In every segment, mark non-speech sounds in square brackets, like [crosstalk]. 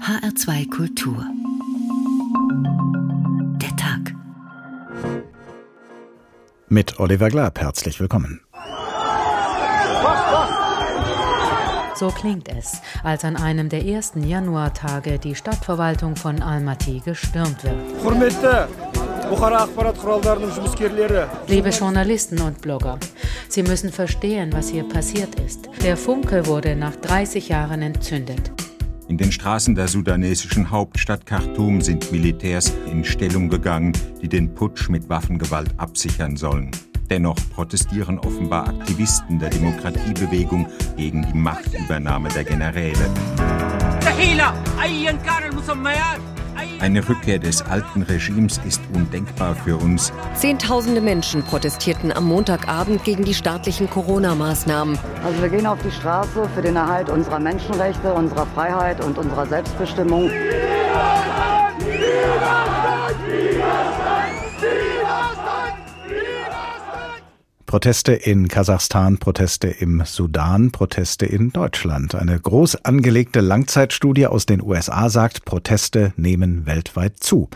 HR2 Kultur. Der Tag. Mit Oliver Glab herzlich willkommen. So klingt es, als an einem der ersten Januartage die Stadtverwaltung von Almaty gestürmt wird. Liebe Journalisten und Blogger, Sie müssen verstehen, was hier passiert ist. Der Funke wurde nach 30 Jahren entzündet. In den Straßen der sudanesischen Hauptstadt Khartoum sind Militärs in Stellung gegangen, die den Putsch mit Waffengewalt absichern sollen. Dennoch protestieren offenbar Aktivisten der Demokratiebewegung gegen die Machtübernahme der Generäle. Eine Rückkehr des alten Regimes ist undenkbar für uns. Zehntausende Menschen protestierten am Montagabend gegen die staatlichen Corona-Maßnahmen. Also wir gehen auf die Straße für den Erhalt unserer Menschenrechte, unserer Freiheit und unserer Selbstbestimmung. Widerstand! Widerstand! Proteste in Kasachstan, Proteste im Sudan, Proteste in Deutschland. Eine groß angelegte Langzeitstudie aus den USA sagt, Proteste nehmen weltweit zu.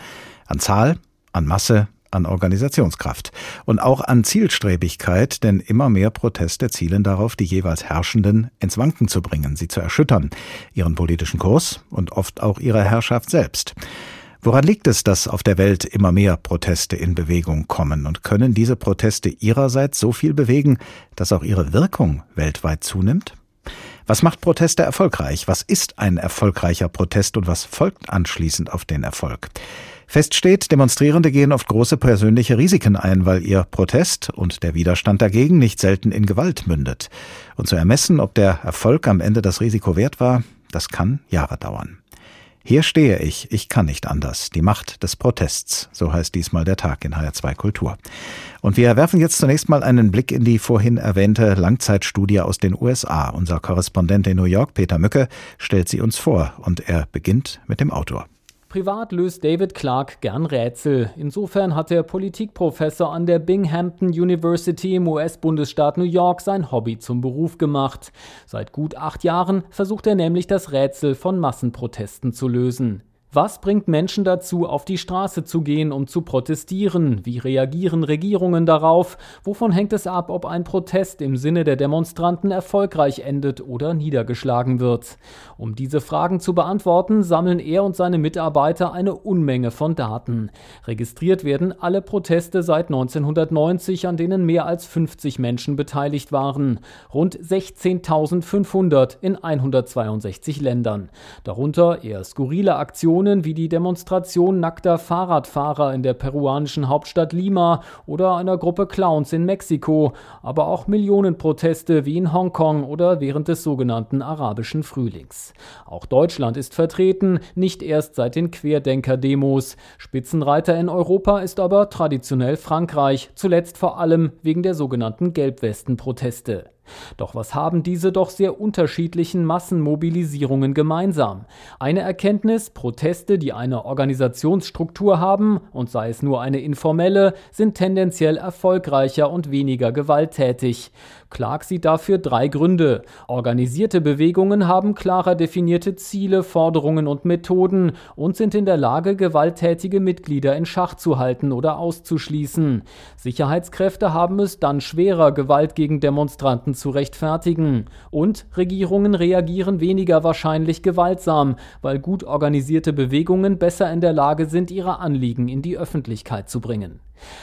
An Zahl, an Masse, an Organisationskraft und auch an Zielstrebigkeit, denn immer mehr Proteste zielen darauf, die jeweils Herrschenden ins Wanken zu bringen, sie zu erschüttern, ihren politischen Kurs und oft auch ihre Herrschaft selbst. Woran liegt es, dass auf der Welt immer mehr Proteste in Bewegung kommen? Und können diese Proteste ihrerseits so viel bewegen, dass auch ihre Wirkung weltweit zunimmt? Was macht Proteste erfolgreich? Was ist ein erfolgreicher Protest und was folgt anschließend auf den Erfolg? Fest steht, Demonstrierende gehen oft große persönliche Risiken ein, weil ihr Protest und der Widerstand dagegen nicht selten in Gewalt mündet. Und zu ermessen, ob der Erfolg am Ende das Risiko wert war, das kann Jahre dauern. Hier stehe ich, ich kann nicht anders. Die Macht des Protests, so heißt diesmal der Tag in HR2 Kultur. Und wir werfen jetzt zunächst mal einen Blick in die vorhin erwähnte Langzeitstudie aus den USA. Unser Korrespondent in New York, Peter Mücke, stellt sie uns vor und er beginnt mit dem Autor. Privat löst David Clark gern Rätsel. Insofern hat der Politikprofessor an der Binghamton University im US-Bundesstaat New York sein Hobby zum Beruf gemacht. Seit gut acht Jahren versucht er nämlich das Rätsel von Massenprotesten zu lösen. Was bringt Menschen dazu, auf die Straße zu gehen, um zu protestieren? Wie reagieren Regierungen darauf? Wovon hängt es ab, ob ein Protest im Sinne der Demonstranten erfolgreich endet oder niedergeschlagen wird? Um diese Fragen zu beantworten, sammeln er und seine Mitarbeiter eine Unmenge von Daten. Registriert werden alle Proteste seit 1990, an denen mehr als 50 Menschen beteiligt waren. Rund 16.500 in 162 Ländern. Darunter eher skurrile Aktionen Aktionen wie die Demonstration nackter Fahrradfahrer in der peruanischen Hauptstadt Lima oder einer Gruppe Clowns in Mexiko, aber auch Millionenproteste wie in Hongkong oder während des sogenannten arabischen Frühlings. Auch Deutschland ist vertreten, nicht erst seit den Querdenker-Demos. Spitzenreiter in Europa ist aber traditionell Frankreich, zuletzt vor allem wegen der sogenannten Gelbwesten-Proteste. Doch was haben diese doch sehr unterschiedlichen Massenmobilisierungen gemeinsam? Eine Erkenntnis, Proteste, die eine Organisationsstruktur haben, und sei es nur eine informelle, sind tendenziell erfolgreicher und weniger gewalttätig. Clark sieht dafür drei Gründe. Organisierte Bewegungen haben klarer definierte Ziele, Forderungen und Methoden und sind in der Lage, gewalttätige Mitglieder in Schach zu halten oder auszuschließen. Sicherheitskräfte haben es dann schwerer, Gewalt gegen Demonstranten zu rechtfertigen. Und Regierungen reagieren weniger wahrscheinlich gewaltsam, weil gut organisierte Bewegungen besser in der Lage sind, ihre Anliegen in die Öffentlichkeit zu bringen.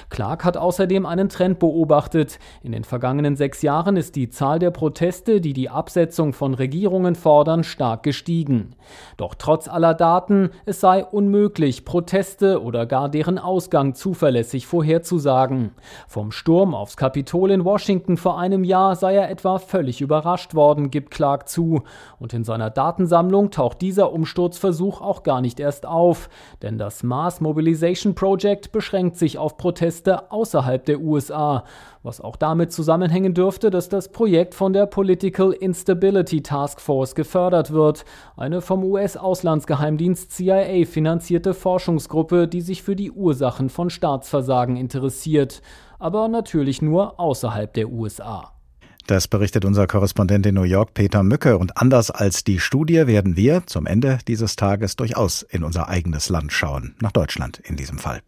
Clark hat außerdem einen Trend beobachtet. In den vergangenen sechs Jahren ist die Zahl der Proteste, die die Absetzung von Regierungen fordern, stark gestiegen. Doch trotz aller Daten, es sei unmöglich, Proteste oder gar deren Ausgang zuverlässig vorherzusagen. Vom Sturm aufs Kapitol in Washington vor einem Jahr sei er etwa völlig überrascht worden, gibt Clark zu. Und in seiner Datensammlung taucht dieser Umsturzversuch auch gar nicht erst auf, denn das Mass Mobilization Project beschränkt sich auf Proteste Proteste außerhalb der USA, was auch damit zusammenhängen dürfte, dass das Projekt von der Political Instability Task Force gefördert wird, eine vom US-Auslandsgeheimdienst CIA finanzierte Forschungsgruppe, die sich für die Ursachen von Staatsversagen interessiert, aber natürlich nur außerhalb der USA. Das berichtet unser Korrespondent in New York, Peter Mücke. Und anders als die Studie werden wir zum Ende dieses Tages durchaus in unser eigenes Land schauen, nach Deutschland in diesem Fall.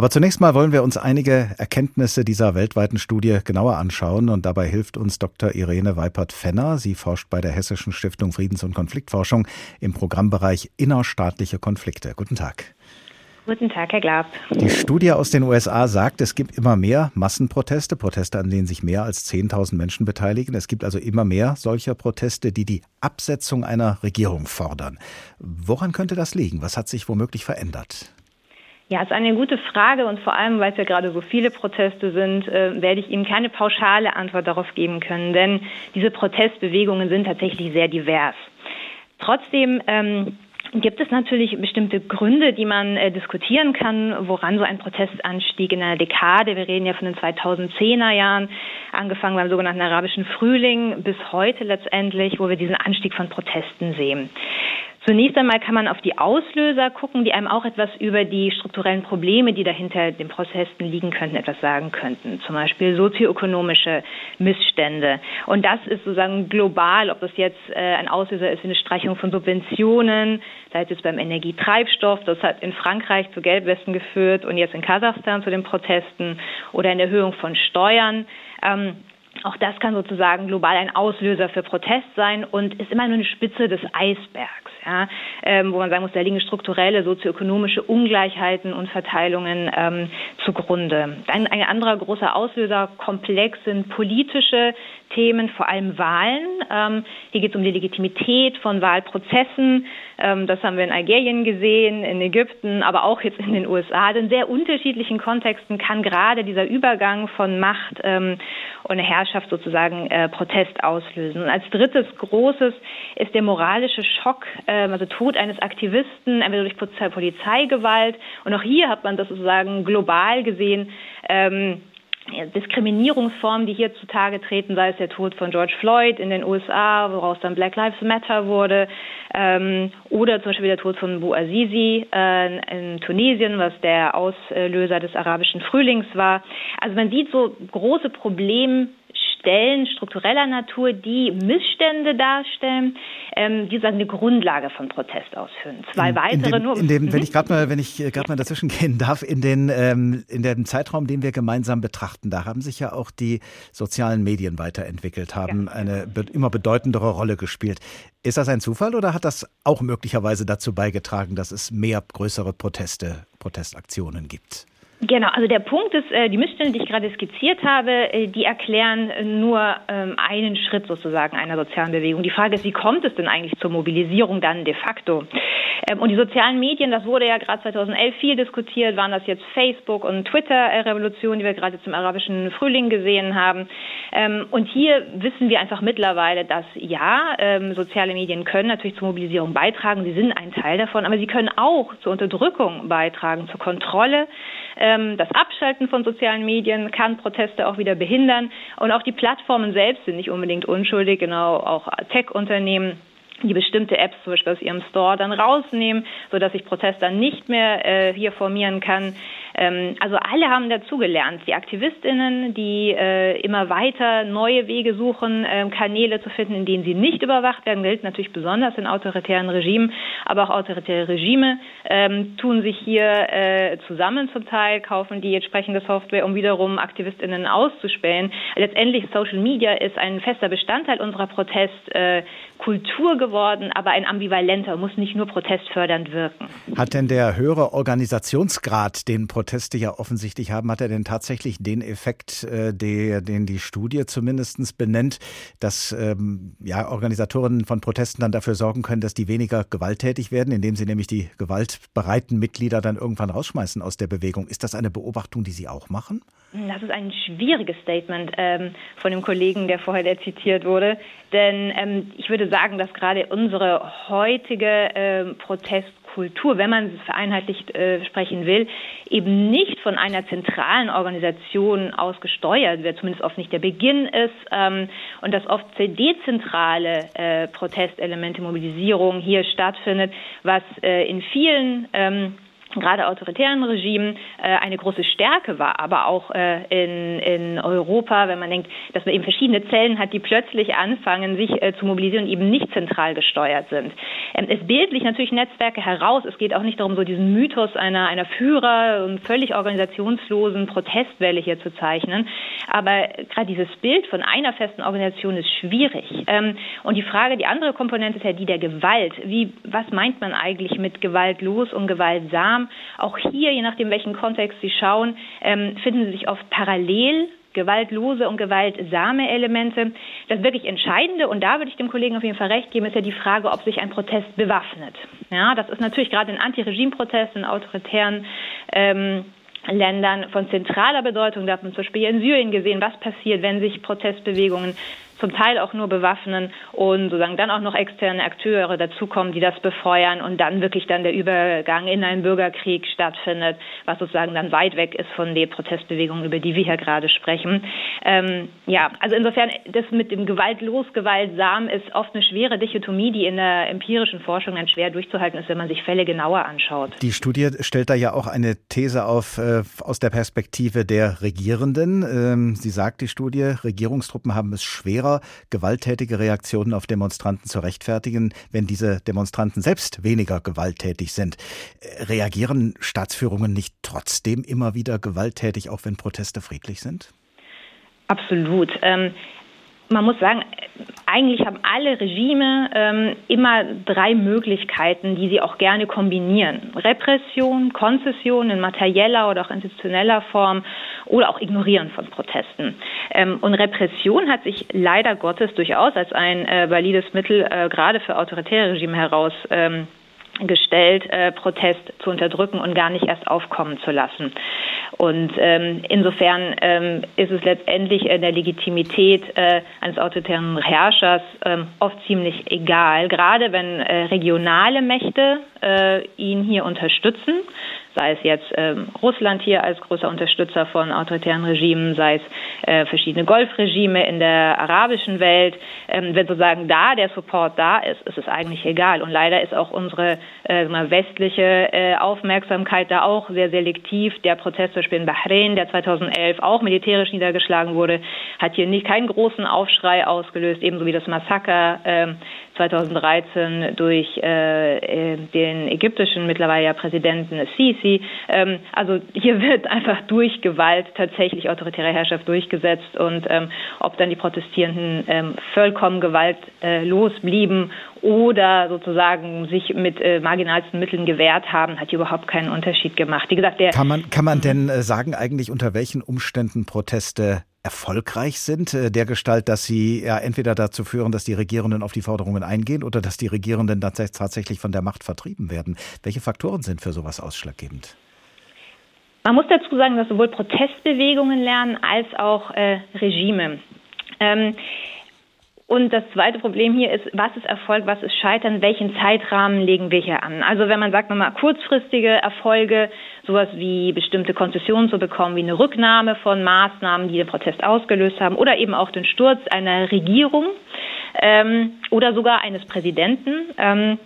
Aber zunächst mal wollen wir uns einige Erkenntnisse dieser weltweiten Studie genauer anschauen und dabei hilft uns Dr. Irene Weipert-Fenner. Sie forscht bei der Hessischen Stiftung Friedens- und Konfliktforschung im Programmbereich innerstaatliche Konflikte. Guten Tag. Guten Tag, Herr Glab. Die Studie aus den USA sagt, es gibt immer mehr Massenproteste, Proteste, an denen sich mehr als 10.000 Menschen beteiligen. Es gibt also immer mehr solcher Proteste, die die Absetzung einer Regierung fordern. Woran könnte das liegen? Was hat sich womöglich verändert? Ja, ist eine gute Frage und vor allem, weil es ja gerade so viele Proteste sind, äh, werde ich Ihnen keine pauschale Antwort darauf geben können, denn diese Protestbewegungen sind tatsächlich sehr divers. Trotzdem ähm, gibt es natürlich bestimmte Gründe, die man äh, diskutieren kann, woran so ein Protestanstieg in einer Dekade, wir reden ja von den 2010er Jahren, angefangen beim sogenannten arabischen Frühling bis heute letztendlich, wo wir diesen Anstieg von Protesten sehen. Zunächst einmal kann man auf die Auslöser gucken, die einem auch etwas über die strukturellen Probleme, die dahinter den Protesten liegen könnten, etwas sagen könnten. Zum Beispiel sozioökonomische Missstände. Und das ist sozusagen global, ob das jetzt äh, ein Auslöser ist wie eine Streichung von Subventionen, sei es jetzt beim Energietreibstoff, das hat in Frankreich zu Gelbwesten geführt und jetzt in Kasachstan zu den Protesten oder eine Erhöhung von Steuern. Ähm, auch das kann sozusagen global ein Auslöser für Protest sein und ist immer nur eine Spitze des Eisbergs, ja, ähm, wo man sagen muss, da liegen strukturelle sozioökonomische Ungleichheiten und Verteilungen ähm, zugrunde. Ein, ein anderer großer Auslöserkomplex sind politische Themen, vor allem Wahlen. Ähm, hier geht es um die Legitimität von Wahlprozessen. Ähm, das haben wir in Algerien gesehen, in Ägypten, aber auch jetzt in den USA. Also in sehr unterschiedlichen Kontexten kann gerade dieser Übergang von Macht ähm, und Herrschaft sozusagen äh, Protest auslösen. Und als drittes großes ist der moralische Schock, ähm, also Tod eines Aktivisten, entweder durch Polizeigewalt. Und auch hier hat man das sozusagen global gesehen. Ähm, Diskriminierungsformen, die hier zutage treten, sei es der Tod von George Floyd in den USA, woraus dann Black Lives Matter wurde, ähm, oder zum Beispiel der Tod von Bouazizi äh, in Tunesien, was der Auslöser des arabischen Frühlings war. Also man sieht so große Probleme Stellen struktureller Natur, die Missstände darstellen, ähm, die sagen eine Grundlage von Protest ausführen. Zwei in, weitere in dem, nur. In dem, mhm. Wenn ich gerade mal, wenn ich gerade mal dazwischen [laughs] gehen darf, in den ähm, in dem Zeitraum, den wir gemeinsam betrachten, da haben sich ja auch die sozialen Medien weiterentwickelt, haben ja. eine be immer bedeutendere Rolle gespielt. Ist das ein Zufall oder hat das auch möglicherweise dazu beigetragen, dass es mehr größere Proteste, Protestaktionen gibt? Genau, also der Punkt ist, äh, die Missstände, die ich gerade skizziert habe, äh, die erklären nur ähm, einen Schritt sozusagen einer sozialen Bewegung. Die Frage ist, wie kommt es denn eigentlich zur Mobilisierung dann de facto? Ähm, und die sozialen Medien, das wurde ja gerade 2011 viel diskutiert, waren das jetzt Facebook und Twitter-Revolution, die wir gerade zum arabischen Frühling gesehen haben. Ähm, und hier wissen wir einfach mittlerweile, dass ja, soziale Medien können natürlich zur Mobilisierung beitragen, sie sind ein Teil davon, aber sie können auch zur Unterdrückung beitragen, zur Kontrolle das Abschalten von sozialen Medien kann Proteste auch wieder behindern. Und auch die Plattformen selbst sind nicht unbedingt unschuldig, genau auch Tech-Unternehmen die bestimmte Apps zum Beispiel aus ihrem Store dann rausnehmen, sodass sich Protest dann nicht mehr äh, hier formieren kann. Ähm, also alle haben dazugelernt. Die AktivistInnen, die äh, immer weiter neue Wege suchen, äh, Kanäle zu finden, in denen sie nicht überwacht werden, gilt natürlich besonders in autoritären Regimen, aber auch autoritäre Regime ähm, tun sich hier äh, zusammen zum Teil, kaufen die entsprechende Software, um wiederum AktivistInnen auszuspähen. Letztendlich Social Media ist ein fester Bestandteil unserer Protestkultur geworden, aber ein ambivalenter, muss nicht nur protestfördernd wirken. Hat denn der höhere Organisationsgrad den Protest Proteste ja offensichtlich haben, hat er denn tatsächlich den Effekt, äh, der, den die Studie zumindest benennt, dass ähm, ja, Organisatorinnen von Protesten dann dafür sorgen können, dass die weniger gewalttätig werden, indem sie nämlich die gewaltbereiten Mitglieder dann irgendwann rausschmeißen aus der Bewegung. Ist das eine Beobachtung, die Sie auch machen? Das ist ein schwieriges Statement ähm, von dem Kollegen, der vorher zitiert wurde. Denn ähm, ich würde sagen, dass gerade unsere heutige ähm, Protest Kultur, wenn man es vereinheitlicht äh, sprechen will, eben nicht von einer zentralen Organisation aus gesteuert wird, zumindest oft nicht der Beginn ist ähm, und dass oft dezentrale äh, Protestelemente, Mobilisierung hier stattfindet, was äh, in vielen ähm, gerade autoritären Regimen äh, eine große Stärke war, aber auch äh, in, in Europa, wenn man denkt, dass man eben verschiedene Zellen hat, die plötzlich anfangen, sich äh, zu mobilisieren und eben nicht zentral gesteuert sind. Ähm, es bildet sich natürlich Netzwerke heraus. Es geht auch nicht darum, so diesen Mythos einer, einer Führer- und völlig organisationslosen Protestwelle hier zu zeichnen. Aber gerade dieses Bild von einer festen Organisation ist schwierig. Ähm, und die Frage, die andere Komponente ist ja die der Gewalt. Wie, was meint man eigentlich mit gewaltlos und gewaltsam? Islam. Auch hier, je nachdem, welchen Kontext Sie schauen, ähm, finden Sie sich oft parallel gewaltlose und gewaltsame Elemente. Das wirklich Entscheidende, und da würde ich dem Kollegen auf jeden Fall recht geben, ist ja die Frage, ob sich ein Protest bewaffnet. Ja, das ist natürlich gerade in Anti-Regime-Protesten, in autoritären ähm, Ländern von zentraler Bedeutung. Da hat man zum Beispiel in Syrien gesehen, was passiert, wenn sich Protestbewegungen zum Teil auch nur bewaffnen und sozusagen dann auch noch externe Akteure dazukommen, die das befeuern und dann wirklich dann der Übergang in einen Bürgerkrieg stattfindet, was sozusagen dann weit weg ist von den Protestbewegungen, über die wir hier gerade sprechen. Ähm, ja, also insofern, das mit dem gewaltlos, gewaltsam ist oft eine schwere Dichotomie, die in der empirischen Forschung dann schwer durchzuhalten ist, wenn man sich Fälle genauer anschaut. Die Studie stellt da ja auch eine These auf äh, aus der Perspektive der Regierenden. Ähm, sie sagt, die Studie, Regierungstruppen haben es schwerer einfacher, gewalttätige Reaktionen auf Demonstranten zu rechtfertigen, wenn diese Demonstranten selbst weniger gewalttätig sind. Äh, reagieren Staatsführungen nicht trotzdem immer wieder gewalttätig, auch wenn Proteste friedlich sind? Absolut. Man muss sagen, eigentlich haben alle Regime ähm, immer drei Möglichkeiten, die sie auch gerne kombinieren. Repression, Konzession in materieller oder auch institutioneller Form oder auch Ignorieren von Protesten. Ähm, und Repression hat sich leider Gottes durchaus als ein äh, valides Mittel äh, gerade für autoritäre Regime heraus ähm, gestellt, äh, Protest zu unterdrücken und gar nicht erst aufkommen zu lassen. Und ähm, insofern ähm, ist es letztendlich in der Legitimität äh, eines autoritären Herrschers ähm, oft ziemlich egal, gerade wenn äh, regionale Mächte äh, ihn hier unterstützen sei es jetzt ähm, Russland hier als großer Unterstützer von autoritären Regimen, sei es äh, verschiedene Golfregime in der arabischen Welt. Ähm, wenn sozusagen da der Support da ist, ist es eigentlich egal. Und leider ist auch unsere äh, westliche äh, Aufmerksamkeit da auch sehr selektiv. Der Protest zum Beispiel in Bahrain, der 2011 auch militärisch niedergeschlagen wurde, hat hier nicht keinen großen Aufschrei ausgelöst, ebenso wie das Massaker 2013 ähm, durch äh, äh, den ägyptischen mittlerweile ja Präsidenten Sisi. Ähm, also hier wird einfach durch Gewalt tatsächlich autoritäre Herrschaft durchgesetzt und ähm, ob dann die Protestierenden ähm, vollkommen gewaltlos blieben oder sozusagen sich mit äh, marginalsten Mitteln gewehrt haben, hat überhaupt keinen Unterschied gemacht. Wie gesagt, der kann man kann man denn äh, sagen eigentlich unter welchen Umständen Proteste erfolgreich sind, äh, der Gestalt, dass sie ja entweder dazu führen, dass die Regierenden auf die Forderungen eingehen oder dass die Regierenden tatsächlich von der Macht vertrieben werden. Welche Faktoren sind für sowas ausschlaggebend? Man muss dazu sagen, dass sowohl Protestbewegungen lernen als auch äh, Regime. Ähm, und das zweite Problem hier ist, was ist Erfolg, was ist Scheitern, welchen Zeitrahmen legen wir hier an? Also wenn man sagt, man mal kurzfristige Erfolge, sowas wie bestimmte Konzessionen zu bekommen, wie eine Rücknahme von Maßnahmen, die den Protest ausgelöst haben, oder eben auch den Sturz einer Regierung ähm, oder sogar eines Präsidenten, ähm,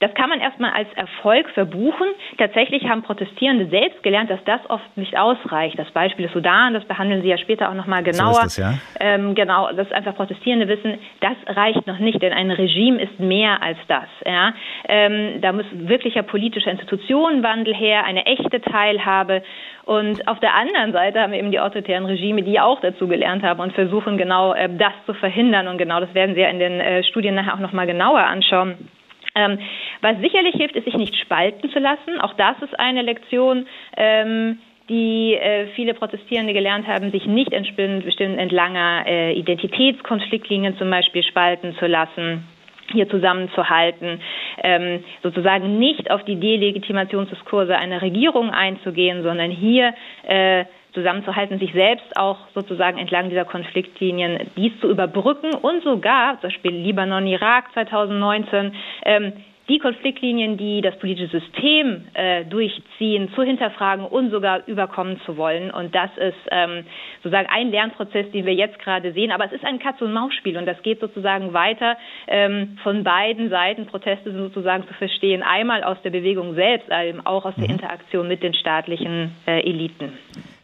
das kann man erstmal als Erfolg verbuchen. Tatsächlich haben Protestierende selbst gelernt, dass das oft nicht ausreicht. Das Beispiel des Sudan, das behandeln Sie ja später auch nochmal genauer. So ist das, ja? ähm, genau, dass einfach Protestierende wissen, das reicht noch nicht, denn ein Regime ist mehr als das. Ja? Ähm, da muss wirklicher politischer Institutionenwandel her, eine echte Teilhabe. Und auf der anderen Seite haben wir eben die autoritären Regime, die auch dazu gelernt haben und versuchen genau äh, das zu verhindern. Und genau das werden Sie ja in den äh, Studien nachher auch nochmal genauer anschauen. Ähm, was sicherlich hilft, ist, sich nicht spalten zu lassen. Auch das ist eine Lektion, ähm, die äh, viele Protestierende gelernt haben, sich nicht bestimmt entlanger äh, Identitätskonfliktlinien zum Beispiel spalten zu lassen hier zusammenzuhalten, ähm, sozusagen nicht auf die Delegitimationsskurse einer Regierung einzugehen, sondern hier äh, zusammenzuhalten, sich selbst auch sozusagen entlang dieser Konfliktlinien dies zu überbrücken und sogar, zum Beispiel Libanon, Irak 2019, ähm, die Konfliktlinien, die das politische System äh, durchziehen, zu hinterfragen und sogar überkommen zu wollen. Und das ist ähm, sozusagen ein Lernprozess, den wir jetzt gerade sehen. Aber es ist ein Katz-und-Maus-Spiel und das geht sozusagen weiter ähm, von beiden Seiten. Proteste sind sozusagen zu verstehen, einmal aus der Bewegung selbst, eben auch aus der mhm. Interaktion mit den staatlichen äh, Eliten.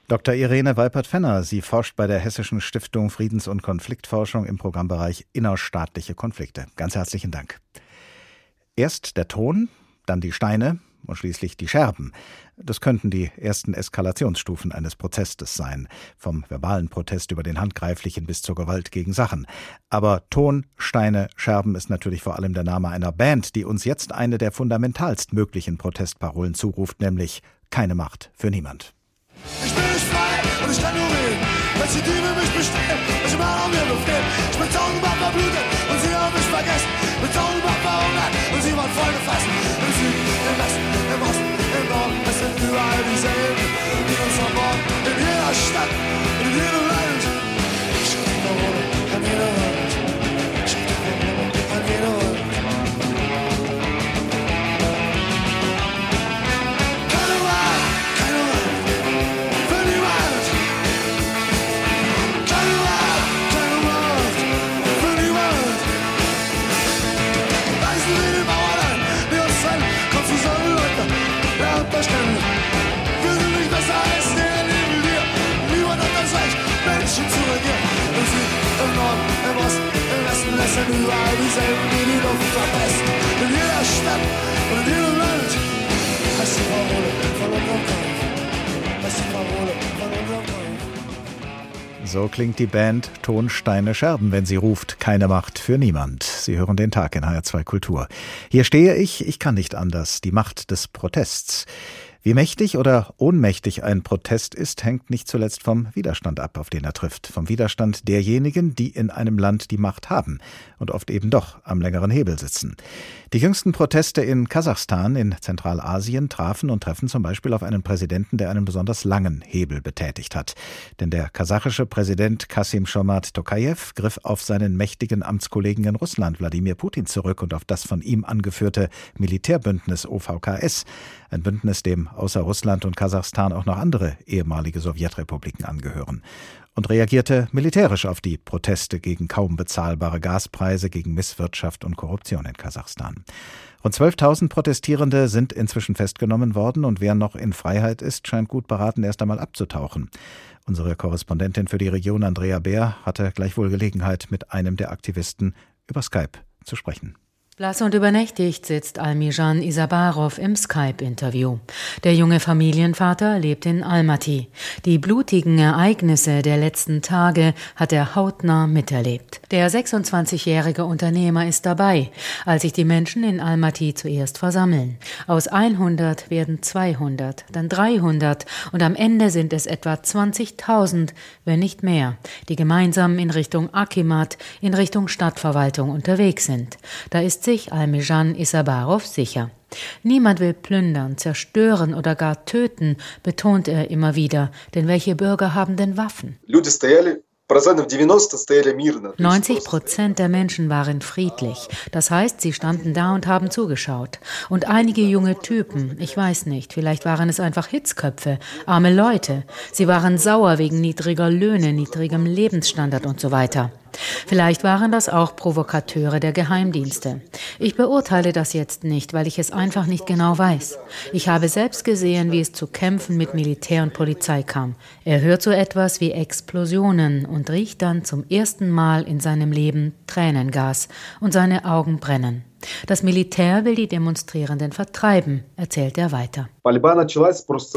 Dr. Irene Weipert-Fenner, sie forscht bei der Hessischen Stiftung Friedens- und Konfliktforschung im Programmbereich Innerstaatliche Konflikte. Ganz herzlichen Dank. Erst der Ton, dann die Steine und schließlich die Scherben. Das könnten die ersten Eskalationsstufen eines Protestes sein, vom verbalen Protest über den handgreiflichen bis zur Gewalt gegen Sachen. Aber Ton, Steine, Scherben ist natürlich vor allem der Name einer Band, die uns jetzt eine der fundamentalst möglichen Protestparolen zuruft, nämlich keine Macht für niemand. Ich bin nicht frei und ich kann nur reden. Wenn die Diebe mich bestehen, ich immer mir befehlen. Ich bin tausendmal verblutet überall dieselben, die die Luft verpesten. In jeder Stadt und in jedem Land heißt die Parole von unserem Kampf. Heißt die Parole von unserem Kampf. So klingt die Band Tonsteine Scherben, wenn sie ruft, keine Macht für niemand. Sie hören den Tag in HR2 Kultur. Hier stehe ich, ich kann nicht anders, die Macht des Protests. Wie mächtig oder ohnmächtig ein Protest ist, hängt nicht zuletzt vom Widerstand ab, auf den er trifft. Vom Widerstand derjenigen, die in einem Land die Macht haben und oft eben doch am längeren Hebel sitzen. Die jüngsten Proteste in Kasachstan, in Zentralasien, trafen und treffen zum Beispiel auf einen Präsidenten, der einen besonders langen Hebel betätigt hat. Denn der kasachische Präsident Kasim Shomat Tokayev griff auf seinen mächtigen Amtskollegen in Russland, Wladimir Putin, zurück und auf das von ihm angeführte Militärbündnis OVKS. Ein Bündnis, dem außer Russland und Kasachstan auch noch andere ehemalige Sowjetrepubliken angehören. Und reagierte militärisch auf die Proteste gegen kaum bezahlbare Gaspreise, gegen Misswirtschaft und Korruption in Kasachstan. Rund 12.000 Protestierende sind inzwischen festgenommen worden und wer noch in Freiheit ist, scheint gut beraten, erst einmal abzutauchen. Unsere Korrespondentin für die Region, Andrea Bär, hatte gleichwohl Gelegenheit, mit einem der Aktivisten über Skype zu sprechen. Blass und übernächtigt sitzt Almijan Isabarov im Skype-Interview. Der junge Familienvater lebt in Almaty. Die blutigen Ereignisse der letzten Tage hat er hautnah miterlebt. Der 26-jährige Unternehmer ist dabei, als sich die Menschen in Almaty zuerst versammeln. Aus 100 werden 200, dann 300 und am Ende sind es etwa 20.000, wenn nicht mehr, die gemeinsam in Richtung Akimat, in Richtung Stadtverwaltung unterwegs sind. Da ist sich Almejan Isabarov sicher. Niemand will plündern, zerstören oder gar töten, betont er immer wieder, denn welche Bürger haben denn Waffen? 90 Prozent der Menschen waren friedlich. Das heißt, sie standen da und haben zugeschaut. Und einige junge Typen, ich weiß nicht, vielleicht waren es einfach Hitzköpfe, arme Leute. Sie waren sauer wegen niedriger Löhne, niedrigem Lebensstandard und so weiter. Vielleicht waren das auch Provokateure der Geheimdienste. Ich beurteile das jetzt nicht, weil ich es einfach nicht genau weiß. Ich habe selbst gesehen, wie es zu Kämpfen mit Militär und Polizei kam. Er hört so etwas wie Explosionen und riecht dann zum ersten Mal in seinem Leben Tränengas und seine Augen brennen. Das Militär will die Demonstrierenden vertreiben, erzählt er weiter.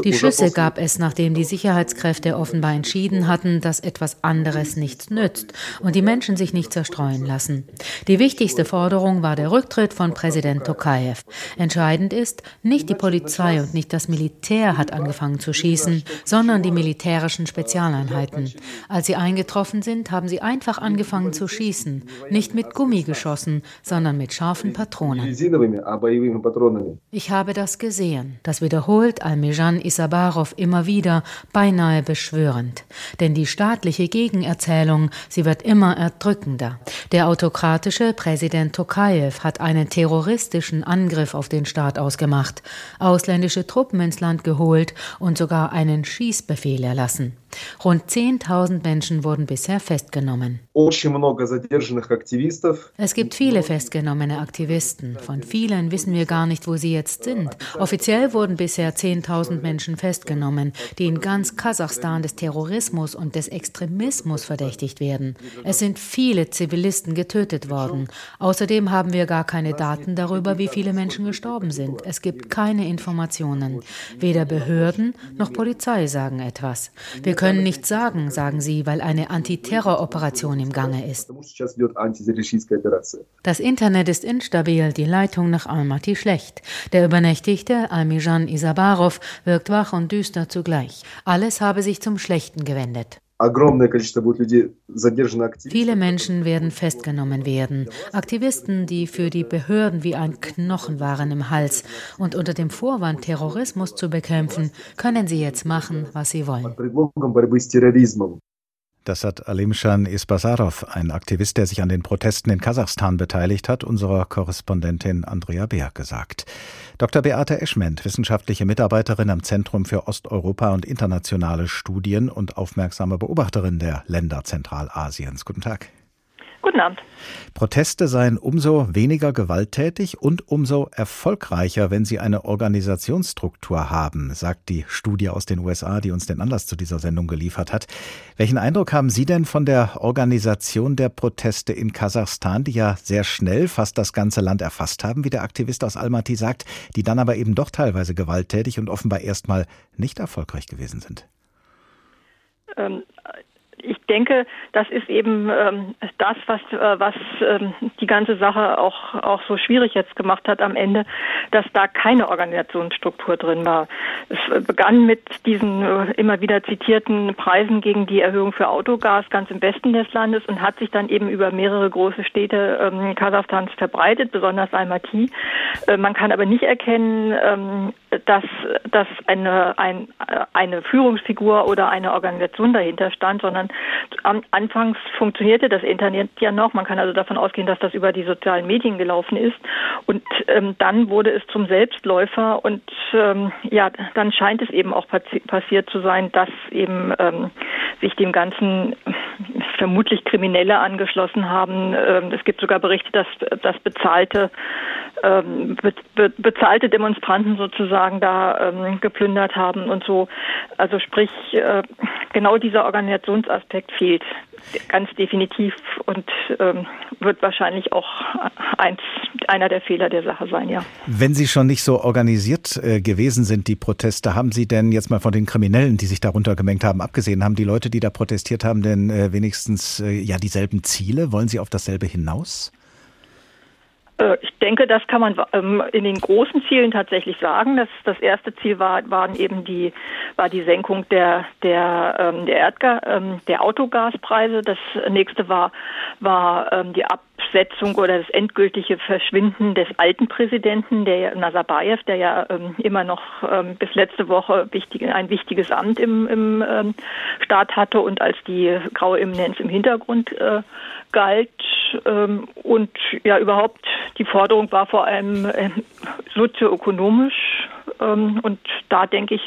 Die Schüsse gab es, nachdem die Sicherheitskräfte offenbar entschieden hatten, dass etwas anderes nichts nützt und die Menschen sich nicht zerstreuen lassen. Die wichtigste Forderung war der Rücktritt von Präsident Tokayev. Entscheidend ist, nicht die Polizei und nicht das Militär hat angefangen zu schießen, sondern die militärischen Spezialeinheiten. Als sie eingetroffen sind, haben sie einfach angefangen zu schießen, nicht mit Gummi geschossen, sondern mit scharfen echten Patronen. Ich habe das gesehen. Das wiederholt Almejan Isabarov immer wieder, beinahe beschwörend. Denn die staatliche Gegenerzählung, sie wird immer erdrückender. Der autokratische Präsident Tokayev hat einen terroristischen Angriff auf den Staat ausgemacht, ausländische Truppen ins Land geholt und sogar einen Schießbefehl erlassen. Rund 10.000 Menschen wurden bisher festgenommen. Es gibt viele festgenommene Aktivisten. Von vielen wissen wir gar nicht, wo sie jetzt sind. Offiziell wurden bisher 10.000 Menschen festgenommen, die in ganz Kasachstan des Terrorismus und des Extremismus verdächtigt werden. Es sind viele Zivilisten getötet worden. Außerdem haben wir gar keine Daten darüber, wie viele Menschen gestorben sind. Es gibt keine Informationen. Weder Behörden noch Polizei sagen etwas. Wir können nichts sagen, sagen sie, weil eine Antiterroroperation im Gange ist. Das Internet ist instabil, die Leitung nach Almaty schlecht. Der übernächtigte Almijan Isabarov wirkt wach und düster zugleich. Alles habe sich zum Schlechten gewendet. Viele Menschen werden festgenommen werden. Aktivisten, die für die Behörden wie ein Knochen waren im Hals und unter dem Vorwand, Terrorismus zu bekämpfen, können sie jetzt machen, was sie wollen. Das hat Alimshan Isbasarov, ein Aktivist, der sich an den Protesten in Kasachstan beteiligt hat, unserer Korrespondentin Andrea Beer gesagt. Dr. Beate Eschment, wissenschaftliche Mitarbeiterin am Zentrum für Osteuropa und internationale Studien und aufmerksame Beobachterin der Länder Zentralasiens. Guten Tag. Guten Abend. Proteste seien umso weniger gewalttätig und umso erfolgreicher, wenn sie eine Organisationsstruktur haben, sagt die Studie aus den USA, die uns den Anlass zu dieser Sendung geliefert hat. Welchen Eindruck haben Sie denn von der Organisation der Proteste in Kasachstan, die ja sehr schnell fast das ganze Land erfasst haben, wie der Aktivist aus Almaty sagt, die dann aber eben doch teilweise gewalttätig und offenbar erstmal nicht erfolgreich gewesen sind? Ähm, ich denke, das ist eben ähm, das, was, äh, was ähm, die ganze Sache auch, auch so schwierig jetzt gemacht hat am Ende, dass da keine Organisationsstruktur drin war. Es begann mit diesen äh, immer wieder zitierten Preisen gegen die Erhöhung für Autogas ganz im Westen des Landes und hat sich dann eben über mehrere große Städte ähm, Kasachstans verbreitet, besonders Almaty. Äh, man kann aber nicht erkennen, ähm, dass, dass eine, ein, äh, eine Führungsfigur oder eine Organisation dahinter stand, sondern am, anfangs funktionierte das Internet ja noch. Man kann also davon ausgehen, dass das über die sozialen Medien gelaufen ist. Und ähm, dann wurde es zum Selbstläufer und ähm, ja, dann scheint es eben auch passiert zu sein, dass eben ähm, sich dem Ganzen vermutlich Kriminelle angeschlossen haben. Ähm, es gibt sogar Berichte, dass, dass bezahlte ähm, be, be, bezahlte Demonstranten sozusagen da ähm, geplündert haben und so. Also sprich, äh, genau dieser Organisationsaspekt fehlt ganz definitiv und ähm, wird wahrscheinlich auch eins, einer der Fehler der Sache sein, ja. Wenn Sie schon nicht so organisiert äh, gewesen sind, die Proteste, haben Sie denn jetzt mal von den Kriminellen, die sich darunter gemengt haben, abgesehen, haben die Leute, die da protestiert haben, denn äh, wenigstens äh, ja dieselben Ziele? Wollen sie auf dasselbe hinaus? Äh, ich denke, das kann man ähm, in den großen Zielen tatsächlich sagen. Das, das erste Ziel war, waren eben die, war die Senkung der, der, ähm, der, Erdga ähm, der Autogaspreise. Das nächste war, war die Absetzung oder das endgültige Verschwinden des alten Präsidenten, der Nazarbayev, der ja immer noch bis letzte Woche wichtig, ein wichtiges Amt im, im Staat hatte und als die graue Eminenz im Hintergrund äh, galt. und ja, überhaupt die Forderung war vor allem äh, sozioökonomisch ähm, und da denke ich,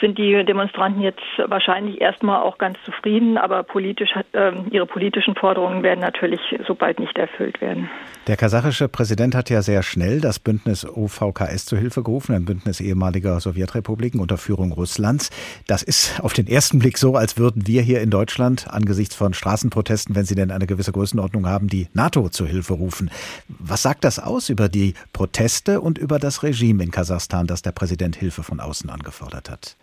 sind die Demonstranten jetzt wahrscheinlich erstmal auch ganz zufrieden, aber politisch, äh, ihre politischen Forderungen werden natürlich so bald nicht erfüllt werden. Der kasachische Präsident hat ja sehr schnell das Bündnis OVKS zu Hilfe gerufen, ein Bündnis ehemaliger Sowjetrepubliken unter Führung Russlands. Das ist auf den ersten Blick so, als würden wir hier in Deutschland angesichts von Straßenprotesten, wenn sie denn eine gewisse Größenordnung haben, die NATO zu Hilfe rufen. Was sagt das aus über die Proteste und über das Regime in Kasachstan, das der Präsident Hilfe von außen angefordert hat?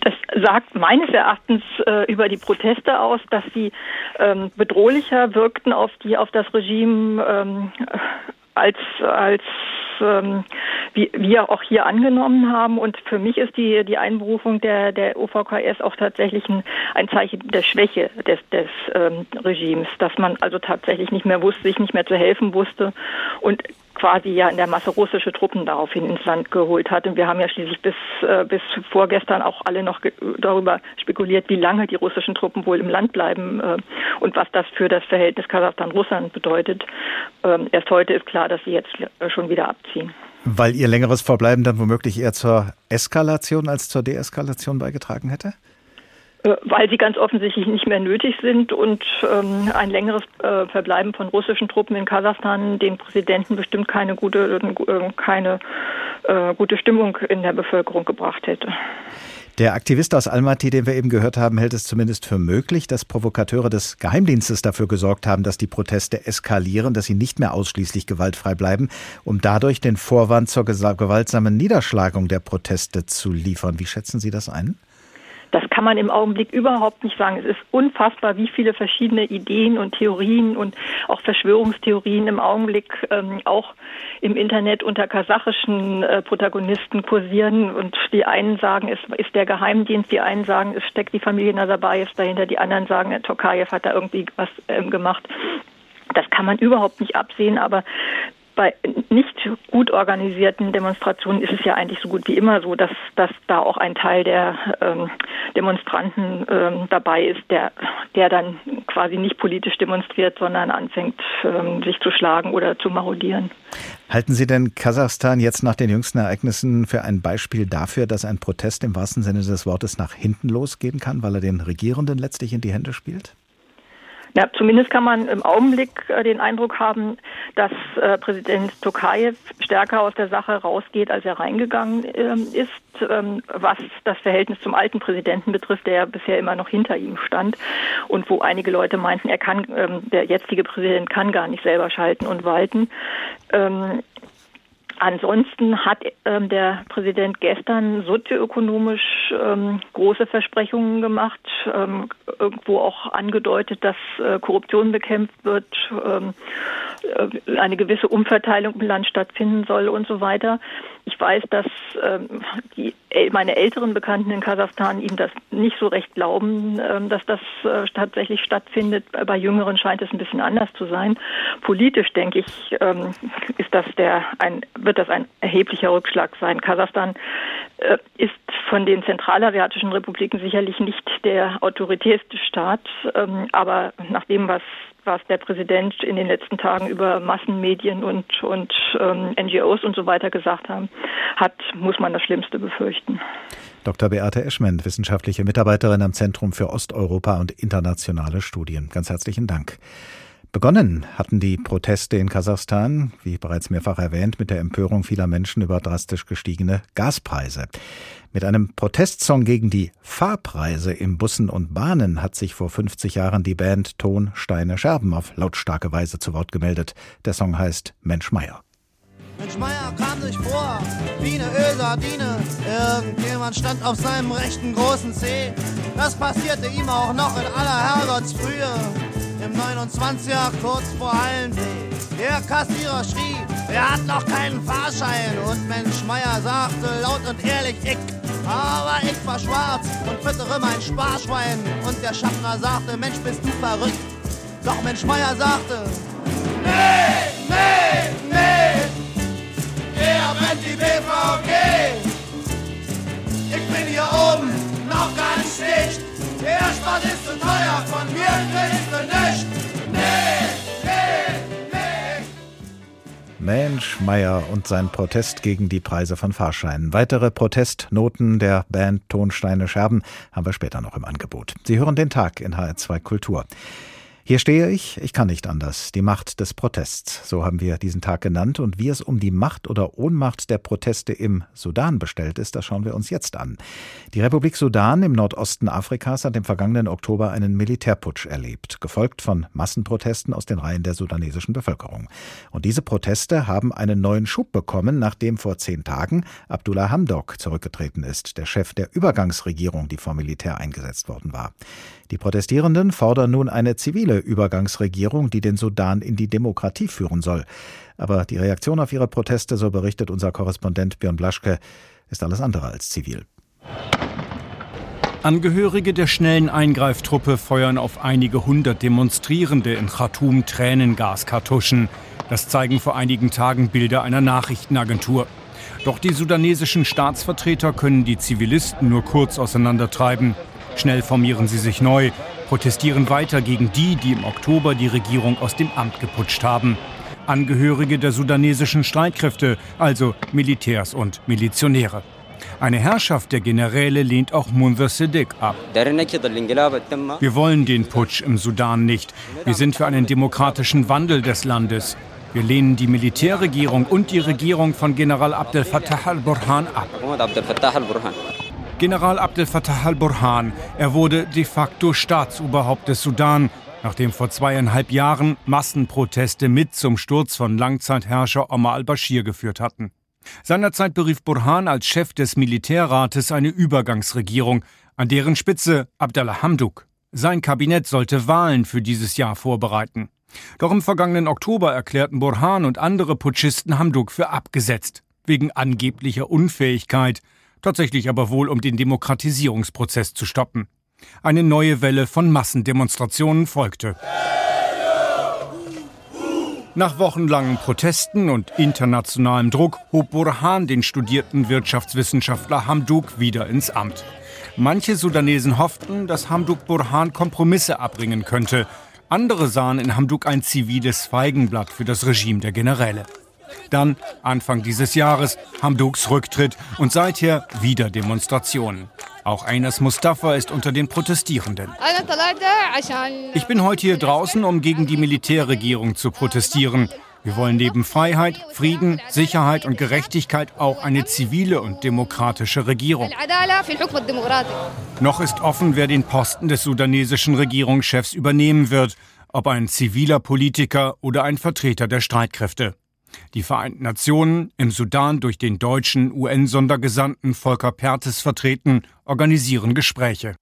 Das sagt meines Erachtens äh, über die Proteste aus, dass sie ähm, bedrohlicher wirkten auf die auf das Regime ähm, als als ähm, wie wir auch hier angenommen haben. Und für mich ist die, die Einberufung der, der OVKS auch tatsächlich ein, ein Zeichen der Schwäche des, des ähm, Regimes, dass man also tatsächlich nicht mehr wusste, sich nicht mehr zu helfen wusste und quasi ja in der Masse russische Truppen daraufhin ins Land geholt hat. Und wir haben ja schließlich bis, äh, bis vorgestern auch alle noch darüber spekuliert, wie lange die russischen Truppen wohl im Land bleiben äh, und was das für das Verhältnis Kasachstan-Russland bedeutet. Ähm, erst heute ist klar, dass sie jetzt äh, schon wieder abziehen. Weil ihr längeres Verbleiben dann womöglich eher zur Eskalation als zur Deeskalation beigetragen hätte? Äh, weil sie ganz offensichtlich nicht mehr nötig sind und ähm, ein längeres äh, Verbleiben von russischen Truppen in Kasachstan den Präsidenten bestimmt keine gute, äh, keine äh, gute Stimmung in der Bevölkerung gebracht hätte. Der Aktivist aus Almaty, den wir eben gehört haben, hält es zumindest für möglich, dass Provokateure des Geheimdienstes dafür gesorgt haben, dass die Proteste eskalieren, dass sie nicht mehr ausschließlich gewaltfrei bleiben, um dadurch den Vorwand zur gewaltsamen Niederschlagung der Proteste zu liefern. Wie schätzen Sie das ein? Das kann man im Augenblick überhaupt nicht sagen. Es ist unfassbar, wie viele verschiedene Ideen und Theorien und auch Verschwörungstheorien im Augenblick ähm, auch im Internet unter kasachischen äh, Protagonisten kursieren. Und die einen sagen, es ist der Geheimdienst, die einen sagen, es steckt die Familie Nazarbayev dahinter, die anderen sagen, Tokayev hat da irgendwie was ähm, gemacht. Das kann man überhaupt nicht absehen, aber bei nicht gut organisierten Demonstrationen ist es ja eigentlich so gut wie immer so, dass, dass da auch ein Teil der ähm, Demonstranten ähm, dabei ist, der, der dann quasi nicht politisch demonstriert, sondern anfängt, ähm, sich zu schlagen oder zu marodieren. Halten Sie denn Kasachstan jetzt nach den jüngsten Ereignissen für ein Beispiel dafür, dass ein Protest im wahrsten Sinne des Wortes nach hinten losgehen kann, weil er den Regierenden letztlich in die Hände spielt? Ja, zumindest kann man im Augenblick äh, den Eindruck haben, dass äh, Präsident Tokayev stärker aus der Sache rausgeht, als er reingegangen äh, ist, ähm, was das Verhältnis zum alten Präsidenten betrifft, der ja bisher immer noch hinter ihm stand und wo einige Leute meinten, er kann, ähm, der jetzige Präsident kann gar nicht selber schalten und walten. Ansonsten hat ähm, der Präsident gestern sozioökonomisch ähm, große Versprechungen gemacht, ähm, irgendwo auch angedeutet, dass äh, Korruption bekämpft wird, ähm, äh, eine gewisse Umverteilung im Land stattfinden soll und so weiter. Ich weiß, dass ähm, die, meine älteren Bekannten in Kasachstan ihm das nicht so recht glauben, ähm, dass das äh, tatsächlich stattfindet. Bei Jüngeren scheint es ein bisschen anders zu sein. Politisch denke ich, ähm, ist das der ein wird das ein erheblicher Rückschlag sein. Kasachstan äh, ist von den zentralasiatischen Republiken sicherlich nicht der autoritätste Staat, ähm, aber nach dem, was was der Präsident in den letzten Tagen über Massenmedien und, und ähm, NGOs und so weiter gesagt haben, hat, muss man das Schlimmste befürchten. Dr. Beate Eschment, wissenschaftliche Mitarbeiterin am Zentrum für Osteuropa und internationale Studien. Ganz herzlichen Dank. Begonnen hatten die Proteste in Kasachstan, wie bereits mehrfach erwähnt, mit der Empörung vieler Menschen über drastisch gestiegene Gaspreise. Mit einem Protestsong gegen die Fahrpreise in Bussen und Bahnen hat sich vor 50 Jahren die Band Ton, Steine, Scherben auf lautstarke Weise zu Wort gemeldet. Der Song heißt Mensch Meier. Mensch Meier kam sich vor wie eine Ölsardine. Irgendjemand stand auf seinem rechten großen Zeh. Das passierte ihm auch noch in aller Herrgottsfrühe im 29er kurz vor Hallensee. Der Kassierer schrie, er hat noch keinen Fahrschein und Mensch Meier sagte laut und ehrlich, ich, aber ich war schwarz und füttere mein Sparschwein und der Schaffner sagte, Mensch, bist du verrückt? Doch Mensch Meier sagte, nee, nee, nee, er brennt die BVG. Ich bin hier oben noch ganz dicht der Sport ist zu teuer, von mir kriegst du nicht. Nee, nee, nee. Mensch Meier und sein Protest gegen die Preise von Fahrscheinen. Weitere Protestnoten der Band Tonsteine Scherben haben wir später noch im Angebot. Sie hören den Tag in HR2 Kultur. Hier stehe ich, ich kann nicht anders. Die Macht des Protests, so haben wir diesen Tag genannt. Und wie es um die Macht oder Ohnmacht der Proteste im Sudan bestellt ist, das schauen wir uns jetzt an. Die Republik Sudan im Nordosten Afrikas hat im vergangenen Oktober einen Militärputsch erlebt, gefolgt von Massenprotesten aus den Reihen der sudanesischen Bevölkerung. Und diese Proteste haben einen neuen Schub bekommen, nachdem vor zehn Tagen Abdullah Hamdok zurückgetreten ist, der Chef der Übergangsregierung, die vom Militär eingesetzt worden war. Die Protestierenden fordern nun eine zivile Übergangsregierung, die den Sudan in die Demokratie führen soll. Aber die Reaktion auf ihre Proteste, so berichtet unser Korrespondent Björn Blaschke, ist alles andere als zivil. Angehörige der schnellen Eingreiftruppe feuern auf einige hundert Demonstrierende in Khartoum Tränengaskartuschen. Das zeigen vor einigen Tagen Bilder einer Nachrichtenagentur. Doch die sudanesischen Staatsvertreter können die Zivilisten nur kurz auseinandertreiben. Schnell formieren sie sich neu, protestieren weiter gegen die, die im Oktober die Regierung aus dem Amt geputscht haben. Angehörige der sudanesischen Streitkräfte, also Militärs und Milizionäre. Eine Herrschaft der Generäle lehnt auch Munzir Siddiq ab. Wir wollen den Putsch im Sudan nicht. Wir sind für einen demokratischen Wandel des Landes. Wir lehnen die Militärregierung und die Regierung von General Abdel Fattah al-Burhan ab. General Abdel Fattah al-Burhan, er wurde de facto Staatsoberhaupt des Sudan, nachdem vor zweieinhalb Jahren Massenproteste mit zum Sturz von Langzeitherrscher Omar al-Bashir geführt hatten. Seinerzeit berief Burhan als Chef des Militärrates eine Übergangsregierung, an deren Spitze Abdallah Hamduk. Sein Kabinett sollte Wahlen für dieses Jahr vorbereiten. Doch im vergangenen Oktober erklärten Burhan und andere Putschisten Hamduk für abgesetzt, wegen angeblicher Unfähigkeit, tatsächlich aber wohl um den Demokratisierungsprozess zu stoppen. Eine neue Welle von Massendemonstrationen folgte. Nach wochenlangen Protesten und internationalem Druck hob Burhan den studierten Wirtschaftswissenschaftler Hamduk wieder ins Amt. Manche Sudanesen hofften, dass Hamduk Burhan Kompromisse abbringen könnte. Andere sahen in Hamduk ein ziviles Feigenblatt für das Regime der Generäle. Dann, Anfang dieses Jahres, Hamduks Rücktritt und seither wieder Demonstrationen. Auch Einas Mustafa ist unter den Protestierenden. Ich bin heute hier draußen, um gegen die Militärregierung zu protestieren. Wir wollen neben Freiheit, Frieden, Sicherheit und Gerechtigkeit auch eine zivile und demokratische Regierung. Noch ist offen, wer den Posten des sudanesischen Regierungschefs übernehmen wird, ob ein ziviler Politiker oder ein Vertreter der Streitkräfte. Die Vereinten Nationen, im Sudan durch den deutschen UN-Sondergesandten Volker Pertes vertreten, organisieren Gespräche.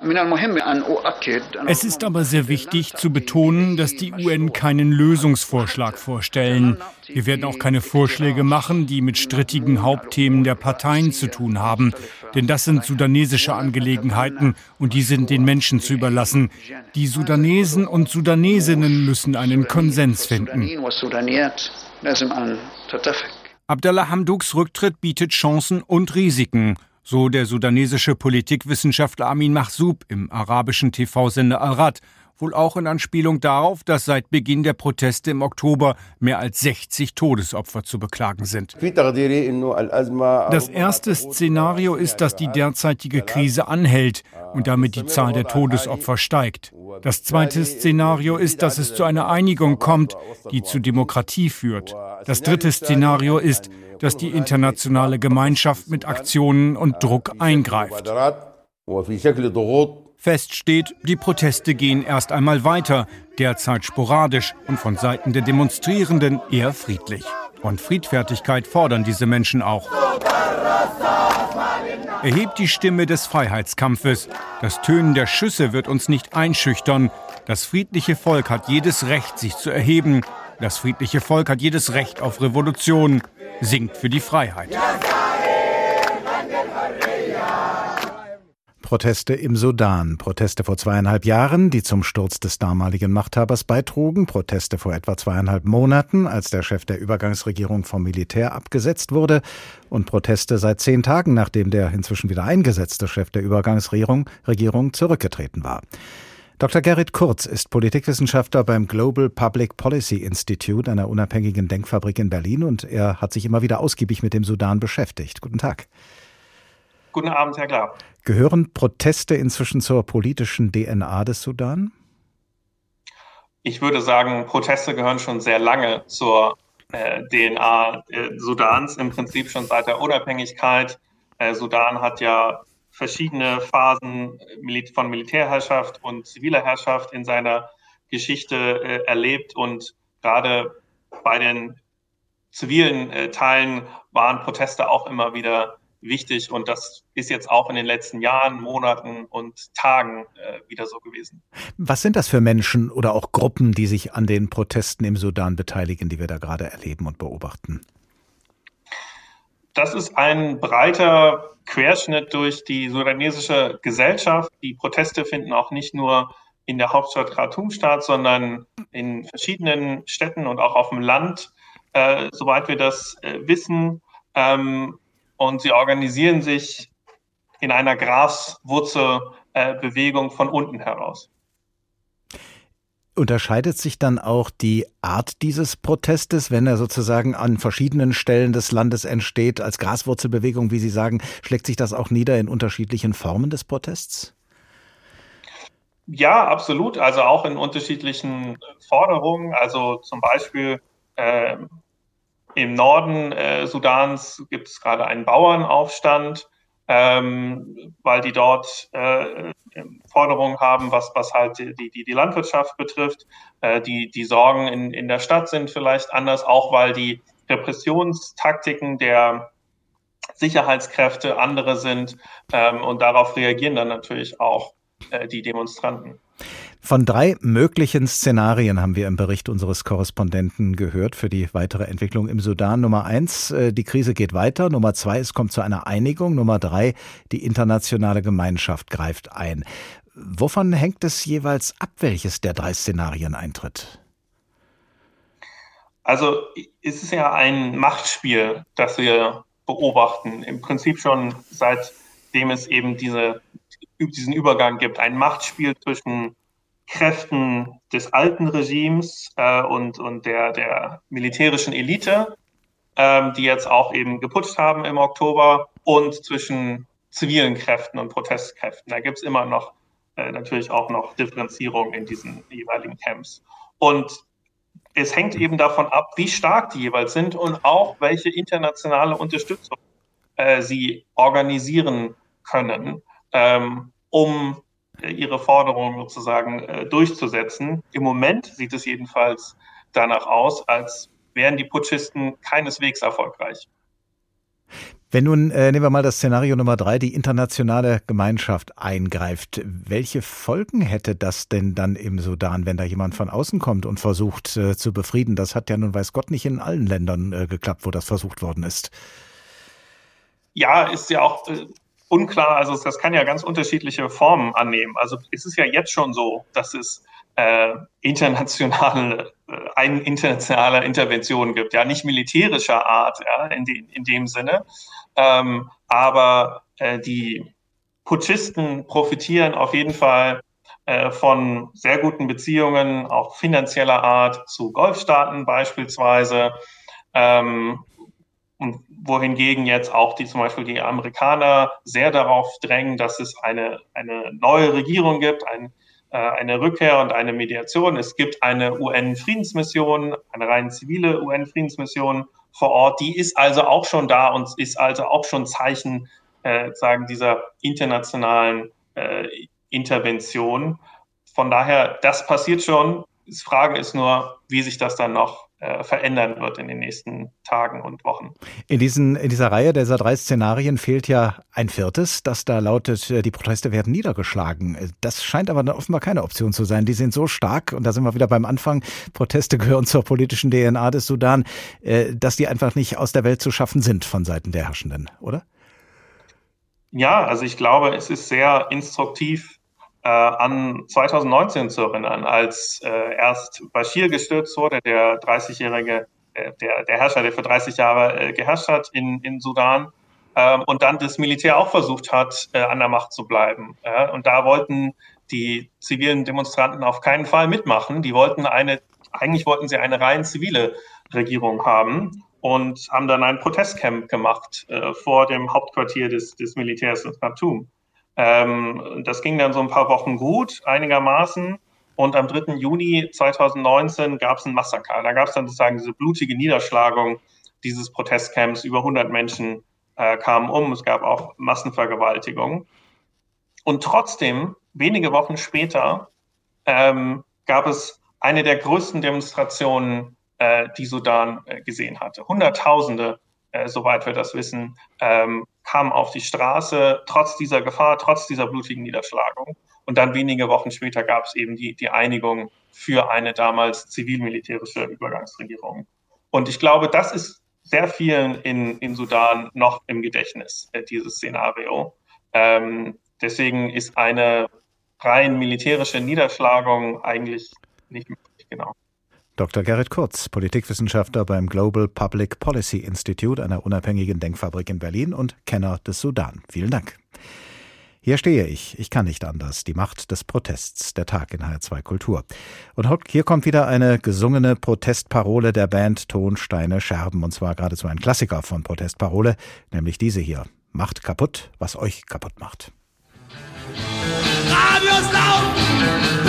Es ist aber sehr wichtig zu betonen, dass die UN keinen Lösungsvorschlag vorstellen. Wir werden auch keine Vorschläge machen, die mit strittigen Hauptthemen der Parteien zu tun haben. Denn das sind sudanesische Angelegenheiten und die sind den Menschen zu überlassen. Die Sudanesen und Sudanesinnen müssen einen Konsens finden. Abdallah Hamduks Rücktritt bietet Chancen und Risiken, so der sudanesische Politikwissenschaftler Amin Mahsoub im arabischen TV-Sender Al-Rad wohl auch in Anspielung darauf, dass seit Beginn der Proteste im Oktober mehr als 60 Todesopfer zu beklagen sind. Das erste Szenario ist, dass die derzeitige Krise anhält und damit die Zahl der Todesopfer steigt. Das zweite Szenario ist, dass es zu einer Einigung kommt, die zu Demokratie führt. Das dritte Szenario ist, dass die internationale Gemeinschaft mit Aktionen und Druck eingreift. Fest steht, die Proteste gehen erst einmal weiter, derzeit sporadisch und von Seiten der Demonstrierenden eher friedlich. Und Friedfertigkeit fordern diese Menschen auch. Erhebt die Stimme des Freiheitskampfes. Das Tönen der Schüsse wird uns nicht einschüchtern. Das friedliche Volk hat jedes Recht, sich zu erheben. Das friedliche Volk hat jedes Recht auf Revolution. Singt für die Freiheit. Proteste im Sudan. Proteste vor zweieinhalb Jahren, die zum Sturz des damaligen Machthabers beitrugen. Proteste vor etwa zweieinhalb Monaten, als der Chef der Übergangsregierung vom Militär abgesetzt wurde. Und Proteste seit zehn Tagen, nachdem der inzwischen wieder eingesetzte Chef der Übergangsregierung Regierung zurückgetreten war. Dr. Gerrit Kurz ist Politikwissenschaftler beim Global Public Policy Institute, einer unabhängigen Denkfabrik in Berlin, und er hat sich immer wieder ausgiebig mit dem Sudan beschäftigt. Guten Tag. Guten Abend, Herr Klar. Gehören Proteste inzwischen zur politischen DNA des Sudan? Ich würde sagen, Proteste gehören schon sehr lange zur äh, DNA äh, Sudans, im Prinzip schon seit der Unabhängigkeit. Äh, Sudan hat ja verschiedene Phasen von Militärherrschaft und ziviler Herrschaft in seiner Geschichte äh, erlebt und gerade bei den zivilen äh, Teilen waren Proteste auch immer wieder wichtig und das ist jetzt auch in den letzten Jahren, Monaten und Tagen äh, wieder so gewesen. Was sind das für Menschen oder auch Gruppen, die sich an den Protesten im Sudan beteiligen, die wir da gerade erleben und beobachten? Das ist ein breiter Querschnitt durch die sudanesische Gesellschaft. Die Proteste finden auch nicht nur in der Hauptstadt Khartoum statt, sondern in verschiedenen Städten und auch auf dem Land, äh, soweit wir das äh, wissen. Ähm, und sie organisieren sich in einer Graswurzelbewegung von unten heraus. Unterscheidet sich dann auch die Art dieses Protestes, wenn er sozusagen an verschiedenen Stellen des Landes entsteht, als Graswurzelbewegung, wie Sie sagen, schlägt sich das auch nieder in unterschiedlichen Formen des Protests? Ja, absolut. Also auch in unterschiedlichen Forderungen. Also zum Beispiel äh, im Norden äh, Sudans gibt es gerade einen Bauernaufstand, ähm, weil die dort äh, Forderungen haben, was, was halt die, die, die Landwirtschaft betrifft. Äh, die, die Sorgen in, in der Stadt sind vielleicht anders, auch weil die Repressionstaktiken der Sicherheitskräfte andere sind. Ähm, und darauf reagieren dann natürlich auch äh, die Demonstranten. Von drei möglichen Szenarien haben wir im Bericht unseres Korrespondenten gehört für die weitere Entwicklung im Sudan. Nummer eins, äh, die Krise geht weiter. Nummer zwei, es kommt zu einer Einigung. Nummer drei, die internationale Gemeinschaft greift ein. Wovon hängt es jeweils ab, welches der drei Szenarien eintritt? Also es ist ja ein Machtspiel, das wir beobachten. Im Prinzip schon seitdem es eben diese, diesen Übergang gibt. Ein Machtspiel zwischen Kräften des alten Regimes äh, und, und der, der militärischen Elite, ähm, die jetzt auch eben geputscht haben im Oktober, und zwischen zivilen Kräften und Protestkräften. Da gibt es immer noch äh, natürlich auch noch Differenzierung in diesen jeweiligen Camps. Und es hängt eben davon ab, wie stark die jeweils sind und auch welche internationale Unterstützung äh, sie organisieren können, ähm, um ihre Forderungen sozusagen äh, durchzusetzen. Im Moment sieht es jedenfalls danach aus, als wären die Putschisten keineswegs erfolgreich. Wenn nun, äh, nehmen wir mal das Szenario Nummer drei, die internationale Gemeinschaft eingreift, welche Folgen hätte das denn dann im Sudan, wenn da jemand von außen kommt und versucht äh, zu befrieden? Das hat ja nun weiß Gott nicht in allen Ländern äh, geklappt, wo das versucht worden ist. Ja, ist ja auch äh, unklar. Also das kann ja ganz unterschiedliche Formen annehmen. Also es ist ja jetzt schon so, dass es äh, internationale, äh, ein internationale Intervention gibt, ja, nicht militärischer Art, ja, in, de, in dem Sinne. Ähm, aber äh, die Putschisten profitieren auf jeden Fall äh, von sehr guten Beziehungen, auch finanzieller Art zu Golfstaaten beispielsweise. Ähm, und wohingegen jetzt auch die zum Beispiel die Amerikaner sehr darauf drängen, dass es eine, eine neue Regierung gibt, ein, äh, eine Rückkehr und eine Mediation. Es gibt eine UN-Friedensmission, eine rein zivile UN-Friedensmission vor Ort. Die ist also auch schon da und ist also auch schon Zeichen äh, sagen dieser internationalen äh, Intervention. Von daher, das passiert schon. Die Frage ist nur, wie sich das dann noch äh, verändern wird in den nächsten Tagen und Wochen. In, diesen, in dieser Reihe dieser drei Szenarien fehlt ja ein viertes, das da lautet, äh, die Proteste werden niedergeschlagen. Das scheint aber offenbar keine Option zu sein. Die sind so stark, und da sind wir wieder beim Anfang, Proteste gehören zur politischen DNA des Sudan, äh, dass die einfach nicht aus der Welt zu schaffen sind von Seiten der Herrschenden, oder? Ja, also ich glaube, es ist sehr instruktiv äh, an 2019 zu erinnern, als äh, erst Bashir gestürzt wurde, der 30-jährige, äh, der, der Herrscher, der für 30 Jahre äh, geherrscht hat in, in Sudan. Ähm, und dann das Militär auch versucht hat, äh, an der Macht zu bleiben. Und da wollten die zivilen Demonstranten auf keinen Fall mitmachen. Die wollten eine, eigentlich wollten sie eine rein zivile Regierung haben und haben dann ein Protestcamp gemacht äh, vor dem Hauptquartier des, des Militärs in Khartoum. Ähm, das ging dann so ein paar Wochen gut, einigermaßen. Und am 3. Juni 2019 gab es ein Massaker. Da gab es dann sozusagen diese blutige Niederschlagung dieses Protestcamps. Über 100 Menschen äh, kamen um. Es gab auch Massenvergewaltigungen. Und trotzdem, wenige Wochen später, ähm, gab es eine der größten Demonstrationen, äh, die Sudan äh, gesehen hatte. Hunderttausende äh, soweit wir das wissen, ähm, kamen auf die Straße, trotz dieser Gefahr, trotz dieser blutigen Niederschlagung. Und dann wenige Wochen später gab es eben die, die Einigung für eine damals zivil-militärische Übergangsregierung. Und ich glaube, das ist sehr vielen in, in Sudan noch im Gedächtnis, äh, dieses Szenario. Ähm, deswegen ist eine rein militärische Niederschlagung eigentlich nicht möglich, genau. Dr. Gerrit Kurz, Politikwissenschaftler beim Global Public Policy Institute, einer unabhängigen Denkfabrik in Berlin und Kenner des Sudan. Vielen Dank. Hier stehe ich, ich kann nicht anders. Die Macht des Protests, der Tag in HR2 Kultur. Und hier kommt wieder eine gesungene Protestparole der Band Tonsteine Scherben. Und zwar geradezu ein Klassiker von Protestparole, nämlich diese hier. Macht kaputt, was euch kaputt macht. Radios laufen,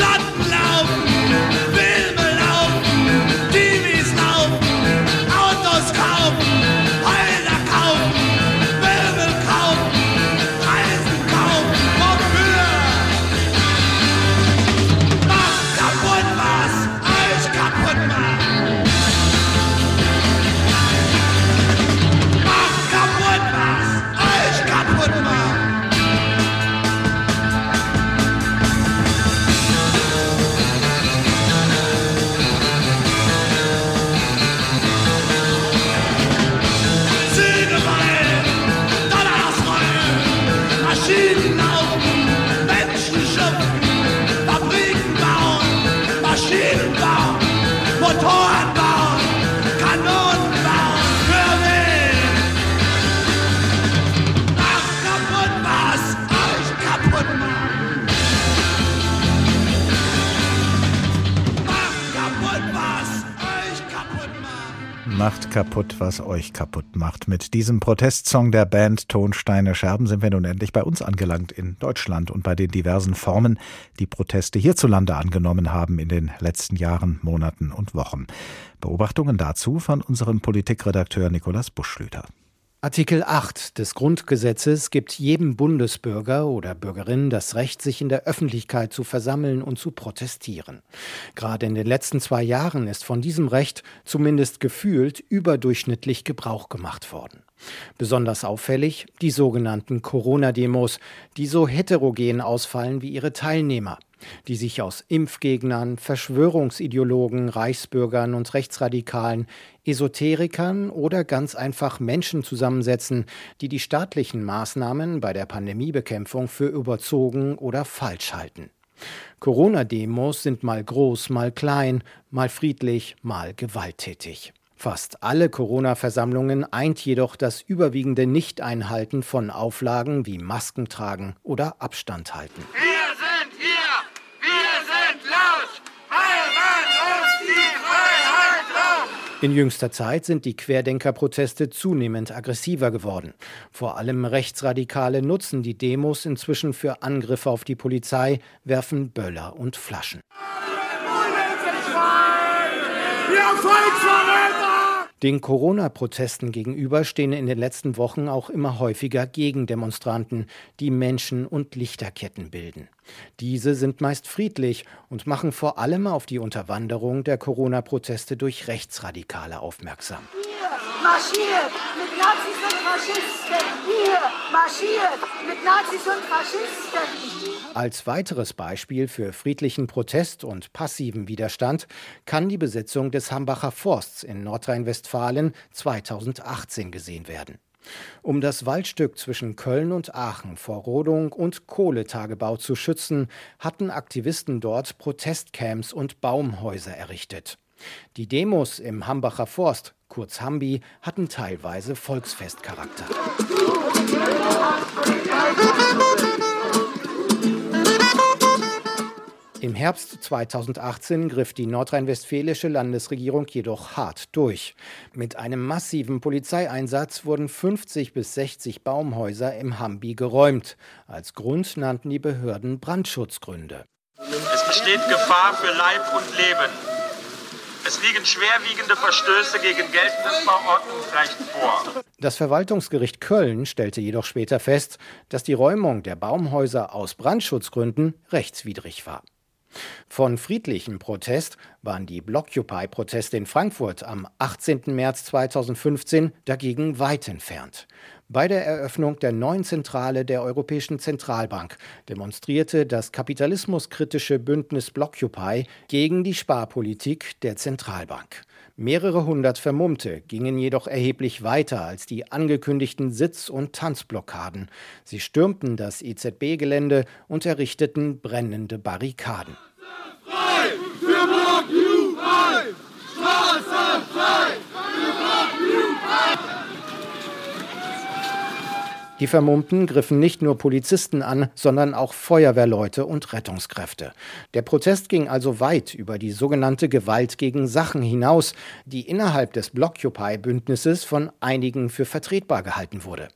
kaputt, was euch kaputt macht. Mit diesem Protestsong der Band Tonsteine Scherben sind wir nun endlich bei uns angelangt in Deutschland und bei den diversen Formen, die Proteste hierzulande angenommen haben in den letzten Jahren, Monaten und Wochen. Beobachtungen dazu von unserem Politikredakteur Nikolaus Buschlüter. Artikel 8 des Grundgesetzes gibt jedem Bundesbürger oder Bürgerin das Recht, sich in der Öffentlichkeit zu versammeln und zu protestieren. Gerade in den letzten zwei Jahren ist von diesem Recht zumindest gefühlt überdurchschnittlich Gebrauch gemacht worden. Besonders auffällig die sogenannten Corona-Demos, die so heterogen ausfallen wie ihre Teilnehmer die sich aus Impfgegnern, Verschwörungsideologen, Reichsbürgern und Rechtsradikalen, Esoterikern oder ganz einfach Menschen zusammensetzen, die die staatlichen Maßnahmen bei der Pandemiebekämpfung für überzogen oder falsch halten. Corona-Demos sind mal groß, mal klein, mal friedlich, mal gewalttätig. Fast alle Corona-Versammlungen eint jedoch das überwiegende Nicht-Einhalten von Auflagen wie Masken tragen oder Abstand halten. Wir In jüngster Zeit sind die Querdenker-Proteste zunehmend aggressiver geworden. Vor allem Rechtsradikale nutzen die Demos inzwischen für Angriffe auf die Polizei, werfen Böller und Flaschen. Ihr Volksverräter! Den Corona-Protesten gegenüber stehen in den letzten Wochen auch immer häufiger Gegendemonstranten, die Menschen- und Lichterketten bilden. Diese sind meist friedlich und machen vor allem auf die Unterwanderung der Corona-Proteste durch Rechtsradikale aufmerksam. marschiert mit Nazis und Faschisten. Hier marschiert Nazis und Faschisten. Als weiteres Beispiel für friedlichen Protest und passiven Widerstand kann die Besetzung des Hambacher Forsts in Nordrhein-Westfalen 2018 gesehen werden. Um das Waldstück zwischen Köln und Aachen vor Rodung und Kohletagebau zu schützen, hatten Aktivisten dort Protestcamps und Baumhäuser errichtet. Die Demos im Hambacher Forst, kurz Hambi, hatten teilweise Volksfestcharakter. Im Herbst 2018 griff die nordrhein-westfälische Landesregierung jedoch hart durch. Mit einem massiven Polizeieinsatz wurden 50 bis 60 Baumhäuser im Hambi geräumt. Als Grund nannten die Behörden Brandschutzgründe. Es besteht Gefahr für Leib und Leben. Es liegen schwerwiegende Verstöße gegen geltendes Verordnungsrecht vor. Das Verwaltungsgericht Köln stellte jedoch später fest, dass die Räumung der Baumhäuser aus Brandschutzgründen rechtswidrig war. Von friedlichem Protest waren die Blockupy-Proteste in Frankfurt am 18. März 2015 dagegen weit entfernt. Bei der Eröffnung der neuen Zentrale der Europäischen Zentralbank demonstrierte das kapitalismuskritische Bündnis Blockupy gegen die Sparpolitik der Zentralbank. Mehrere hundert Vermummte gingen jedoch erheblich weiter als die angekündigten Sitz- und Tanzblockaden. Sie stürmten das EZB-Gelände und errichteten brennende Barrikaden. Frei für Blockupy! Straße frei! Die Vermummten griffen nicht nur Polizisten an, sondern auch Feuerwehrleute und Rettungskräfte. Der Protest ging also weit über die sogenannte Gewalt gegen Sachen hinaus, die innerhalb des Blockupy-Bündnisses von einigen für vertretbar gehalten wurde.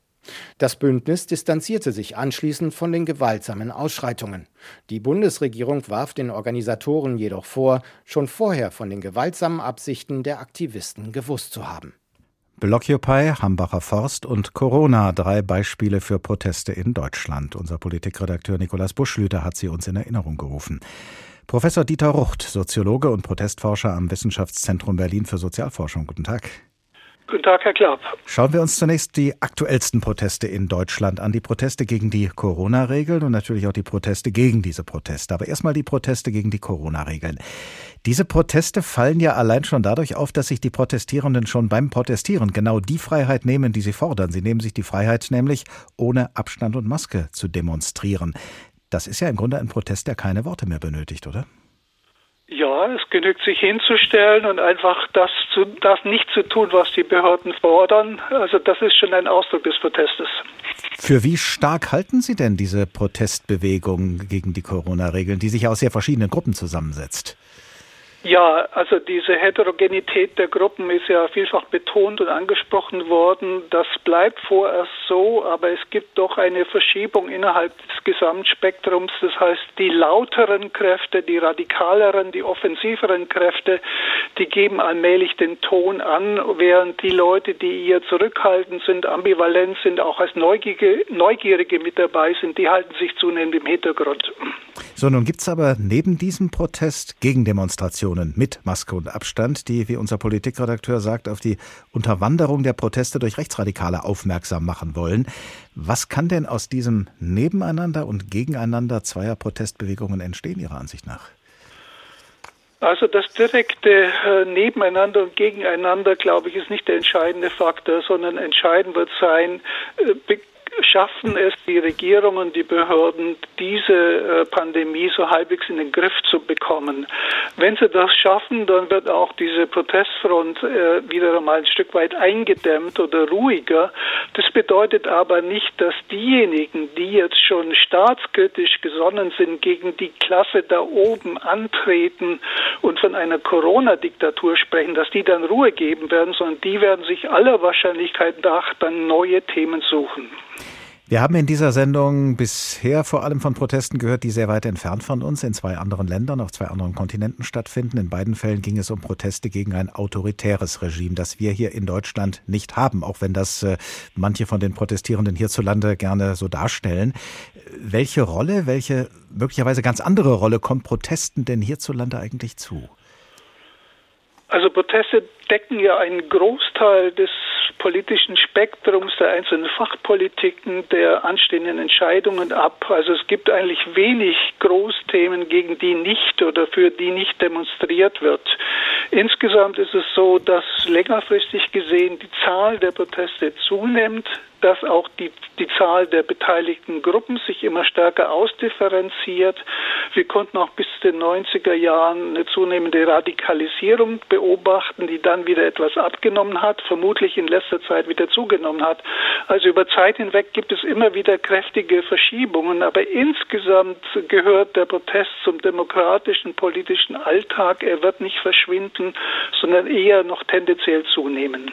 Das Bündnis distanzierte sich anschließend von den gewaltsamen Ausschreitungen. Die Bundesregierung warf den Organisatoren jedoch vor, schon vorher von den gewaltsamen Absichten der Aktivisten gewusst zu haben. Blockupy, Hambacher Forst und Corona, drei Beispiele für Proteste in Deutschland. Unser Politikredakteur Nikolaus Buschlüter hat sie uns in Erinnerung gerufen. Professor Dieter Rucht, Soziologe und Protestforscher am Wissenschaftszentrum Berlin für Sozialforschung. Guten Tag. Guten Tag, Herr Klapp. Schauen wir uns zunächst die aktuellsten Proteste in Deutschland an. Die Proteste gegen die Corona-Regeln und natürlich auch die Proteste gegen diese Proteste. Aber erstmal die Proteste gegen die Corona-Regeln. Diese Proteste fallen ja allein schon dadurch auf, dass sich die Protestierenden schon beim Protestieren genau die Freiheit nehmen, die sie fordern. Sie nehmen sich die Freiheit nämlich, ohne Abstand und Maske zu demonstrieren. Das ist ja im Grunde ein Protest, der keine Worte mehr benötigt, oder? Ja, es genügt sich hinzustellen und einfach das, zu, das nicht zu tun, was die Behörden fordern. Also das ist schon ein Ausdruck des Protestes. Für wie stark halten Sie denn diese Protestbewegung gegen die Corona-Regeln, die sich aus sehr verschiedenen Gruppen zusammensetzt? Ja, also diese Heterogenität der Gruppen ist ja vielfach betont und angesprochen worden. Das bleibt vorerst so, aber es gibt doch eine Verschiebung innerhalb des Gesamtspektrums. Das heißt, die lauteren Kräfte, die radikaleren, die offensiveren Kräfte, die geben allmählich den Ton an, während die Leute, die eher zurückhaltend sind, ambivalent sind, auch als Neugierige, Neugierige mit dabei sind, die halten sich zunehmend im Hintergrund. So, nun gibt es aber neben diesem Protest Gegendemonstrationen mit Maske und Abstand, die, wie unser Politikredakteur sagt, auf die Unterwanderung der Proteste durch Rechtsradikale aufmerksam machen wollen. Was kann denn aus diesem Nebeneinander und Gegeneinander zweier Protestbewegungen entstehen, Ihrer Ansicht nach? Also das direkte äh, Nebeneinander und Gegeneinander, glaube ich, ist nicht der entscheidende Faktor, sondern entscheidend wird sein, äh, schaffen es die Regierungen, die Behörden, diese äh, Pandemie so halbwegs in den Griff zu bekommen. Wenn sie das schaffen, dann wird auch diese Protestfront äh, wieder einmal ein Stück weit eingedämmt oder ruhiger. Das bedeutet aber nicht, dass diejenigen, die jetzt schon staatskritisch gesonnen sind, gegen die Klasse da oben antreten und von einer Corona-Diktatur sprechen, dass die dann Ruhe geben werden, sondern die werden sich aller Wahrscheinlichkeit nach dann neue Themen suchen. Wir haben in dieser Sendung bisher vor allem von Protesten gehört, die sehr weit entfernt von uns in zwei anderen Ländern, auf zwei anderen Kontinenten stattfinden. In beiden Fällen ging es um Proteste gegen ein autoritäres Regime, das wir hier in Deutschland nicht haben, auch wenn das äh, manche von den Protestierenden hierzulande gerne so darstellen. Welche Rolle, welche möglicherweise ganz andere Rolle kommt Protesten denn hierzulande eigentlich zu? Also Proteste decken ja einen Großteil des politischen Spektrums der einzelnen Fachpolitiken, der anstehenden Entscheidungen ab. Also es gibt eigentlich wenig Großthemen, gegen die nicht oder für die nicht demonstriert wird. Insgesamt ist es so, dass längerfristig gesehen die Zahl der Proteste zunimmt dass auch die, die Zahl der beteiligten Gruppen sich immer stärker ausdifferenziert. Wir konnten auch bis den 90er Jahren eine zunehmende Radikalisierung beobachten, die dann wieder etwas abgenommen hat, vermutlich in letzter Zeit wieder zugenommen hat. Also über Zeit hinweg gibt es immer wieder kräftige Verschiebungen, aber insgesamt gehört der Protest zum demokratischen politischen Alltag. Er wird nicht verschwinden, sondern eher noch tendenziell zunehmen.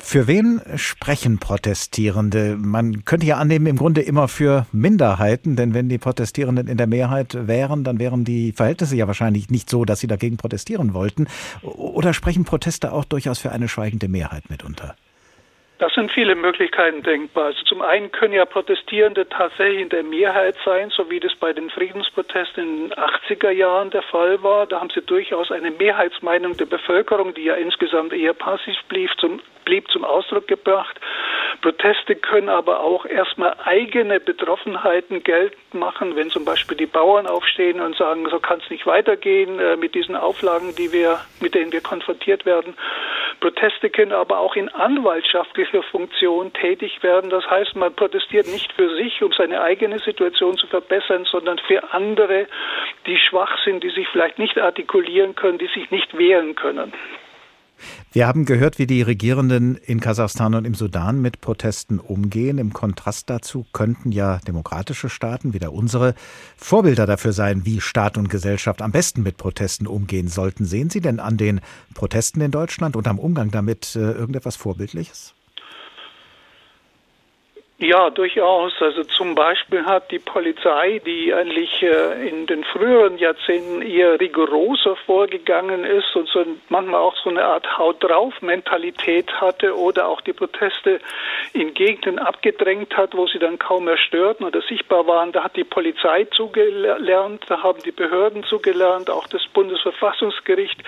Für wen sprechen Protestierende? Man könnte ja annehmen, im Grunde immer für Minderheiten, denn wenn die Protestierenden in der Mehrheit wären, dann wären die Verhältnisse ja wahrscheinlich nicht so, dass sie dagegen protestieren wollten. Oder sprechen Proteste auch durchaus für eine schweigende Mehrheit mitunter? Das sind viele Möglichkeiten denkbar. Also zum einen können ja Protestierende tatsächlich in der Mehrheit sein, so wie das bei den Friedensprotesten in den 80er Jahren der Fall war. Da haben sie durchaus eine Mehrheitsmeinung der Bevölkerung, die ja insgesamt eher passiv blieb, zum, blieb zum Ausdruck gebracht. Proteste können aber auch erstmal eigene Betroffenheiten geltend machen, wenn zum Beispiel die Bauern aufstehen und sagen, so kann es nicht weitergehen äh, mit diesen Auflagen, die wir, mit denen wir konfrontiert werden. Proteste können aber auch in anwaltschaftlicher Funktion tätig werden. Das heißt, man protestiert nicht für sich, um seine eigene Situation zu verbessern, sondern für andere, die schwach sind, die sich vielleicht nicht artikulieren können, die sich nicht wehren können. Wir haben gehört, wie die Regierenden in Kasachstan und im Sudan mit Protesten umgehen. Im Kontrast dazu könnten ja demokratische Staaten wie der unsere Vorbilder dafür sein, wie Staat und Gesellschaft am besten mit Protesten umgehen sollten. Sehen Sie denn an den Protesten in Deutschland und am Umgang damit äh, irgendetwas Vorbildliches? Ja, durchaus. Also zum Beispiel hat die Polizei, die eigentlich äh, in den früheren Jahrzehnten eher rigoroser vorgegangen ist und so manchmal auch so eine Art Haut drauf Mentalität hatte oder auch die Proteste in Gegenden abgedrängt hat, wo sie dann kaum mehr störten oder sichtbar waren, da hat die Polizei zugelernt, da haben die Behörden zugelernt, auch das Bundesverfassungsgericht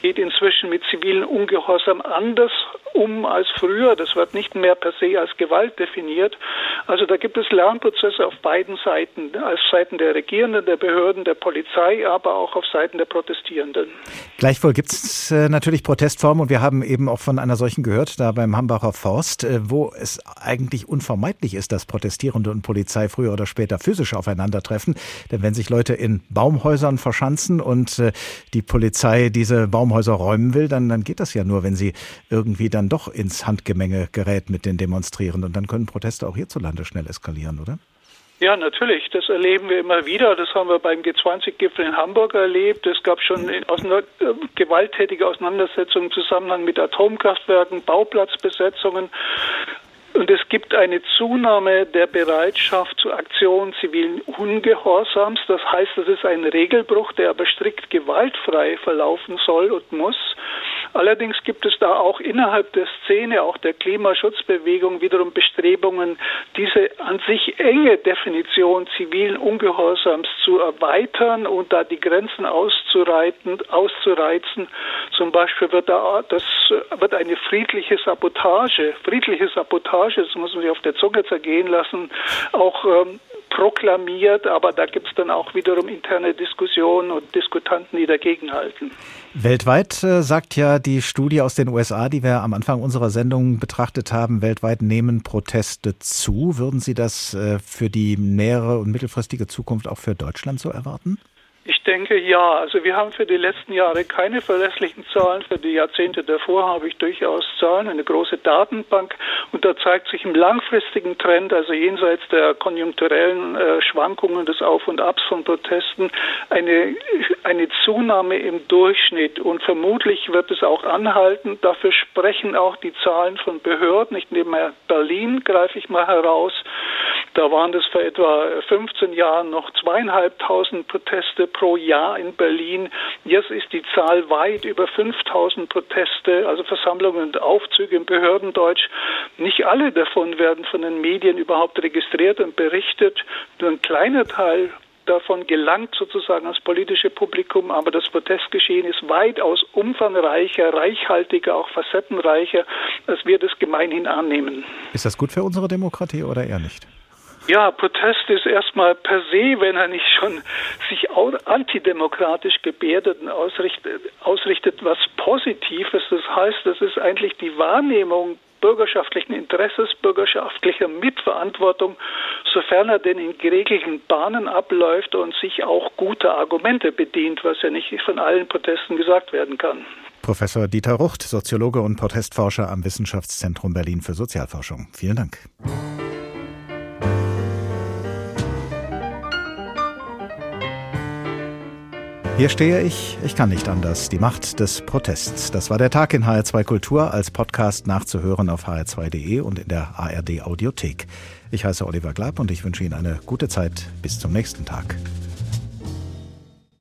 geht inzwischen mit zivilen Ungehorsam anders um als früher. Das wird nicht mehr per se als Gewalt definiert. Also da gibt es Lernprozesse auf beiden Seiten, auf Seiten der Regierenden, der Behörden, der Polizei, aber auch auf Seiten der Protestierenden. Gleichwohl gibt es äh, natürlich Protestformen und wir haben eben auch von einer solchen gehört, da beim Hambacher Forst, äh, wo es eigentlich unvermeidlich ist, dass Protestierende und Polizei früher oder später physisch aufeinandertreffen. Denn wenn sich Leute in Baumhäusern verschanzen und äh, die Polizei diese Baumhäuser räumen will, dann, dann geht das ja nur, wenn sie irgendwie dann doch ins Handgemenge gerät mit den Demonstrierenden. Und dann können Proteste auch hierzulande schnell eskalieren, oder? Ja, natürlich. Das erleben wir immer wieder. Das haben wir beim G20-Gipfel in Hamburg erlebt. Es gab schon äh, gewalttätige Auseinandersetzungen im Zusammenhang mit Atomkraftwerken, Bauplatzbesetzungen. Und es gibt eine Zunahme der Bereitschaft zu Aktionen zivilen Ungehorsams. Das heißt, das ist ein Regelbruch, der aber strikt gewaltfrei verlaufen soll und muss. Allerdings gibt es da auch innerhalb der Szene, auch der Klimaschutzbewegung, wiederum Bestrebungen, diese an sich enge Definition zivilen Ungehorsams zu erweitern und da die Grenzen auszureiten, auszureizen. Zum Beispiel wird da das wird eine friedliche Sabotage, friedliche Sabotage, das muss man sich auf der Zunge zergehen lassen, auch ähm, proklamiert, aber da gibt es dann auch wiederum interne Diskussionen und Diskutanten, die dagegenhalten. Weltweit äh, sagt ja die Studie aus den USA, die wir am Anfang unserer Sendung betrachtet haben, weltweit nehmen Proteste zu. Würden Sie das äh, für die nähere und mittelfristige Zukunft auch für Deutschland so erwarten? Ich denke ja. Also wir haben für die letzten Jahre keine verlässlichen Zahlen. Für die Jahrzehnte davor habe ich durchaus Zahlen, eine große Datenbank. Und da zeigt sich im langfristigen Trend, also jenseits der konjunkturellen äh, Schwankungen des Auf und Abs von Protesten, eine, eine Zunahme im Durchschnitt. Und vermutlich wird es auch anhalten. Dafür sprechen auch die Zahlen von Behörden. Ich nehme mal Berlin, greife ich mal heraus. Da waren es vor etwa 15 Jahren noch zweieinhalbtausend Proteste pro Jahr in Berlin. Jetzt ist die Zahl weit über 5000 Proteste, also Versammlungen und Aufzüge im Behördendeutsch. Nicht alle davon werden von den Medien überhaupt registriert und berichtet. Nur ein kleiner Teil davon gelangt sozusagen ans politische Publikum, aber das Protestgeschehen ist weitaus umfangreicher, reichhaltiger, auch facettenreicher, als wir das gemeinhin annehmen. Ist das gut für unsere Demokratie oder eher nicht? Ja, Protest ist erstmal per se, wenn er nicht schon sich antidemokratisch gebärdet und ausrichtet, ausrichtet was Positives. Das heißt, das ist eigentlich die Wahrnehmung bürgerschaftlichen Interesses, bürgerschaftlicher Mitverantwortung, sofern er denn in geregelten Bahnen abläuft und sich auch guter Argumente bedient, was ja nicht von allen Protesten gesagt werden kann. Professor Dieter Rucht, Soziologe und Protestforscher am Wissenschaftszentrum Berlin für Sozialforschung. Vielen Dank. Hier stehe ich, ich kann nicht anders. Die Macht des Protests. Das war der Tag in HR2 Kultur als Podcast nachzuhören auf hr2.de und in der ARD Audiothek. Ich heiße Oliver Glab und ich wünsche Ihnen eine gute Zeit. Bis zum nächsten Tag.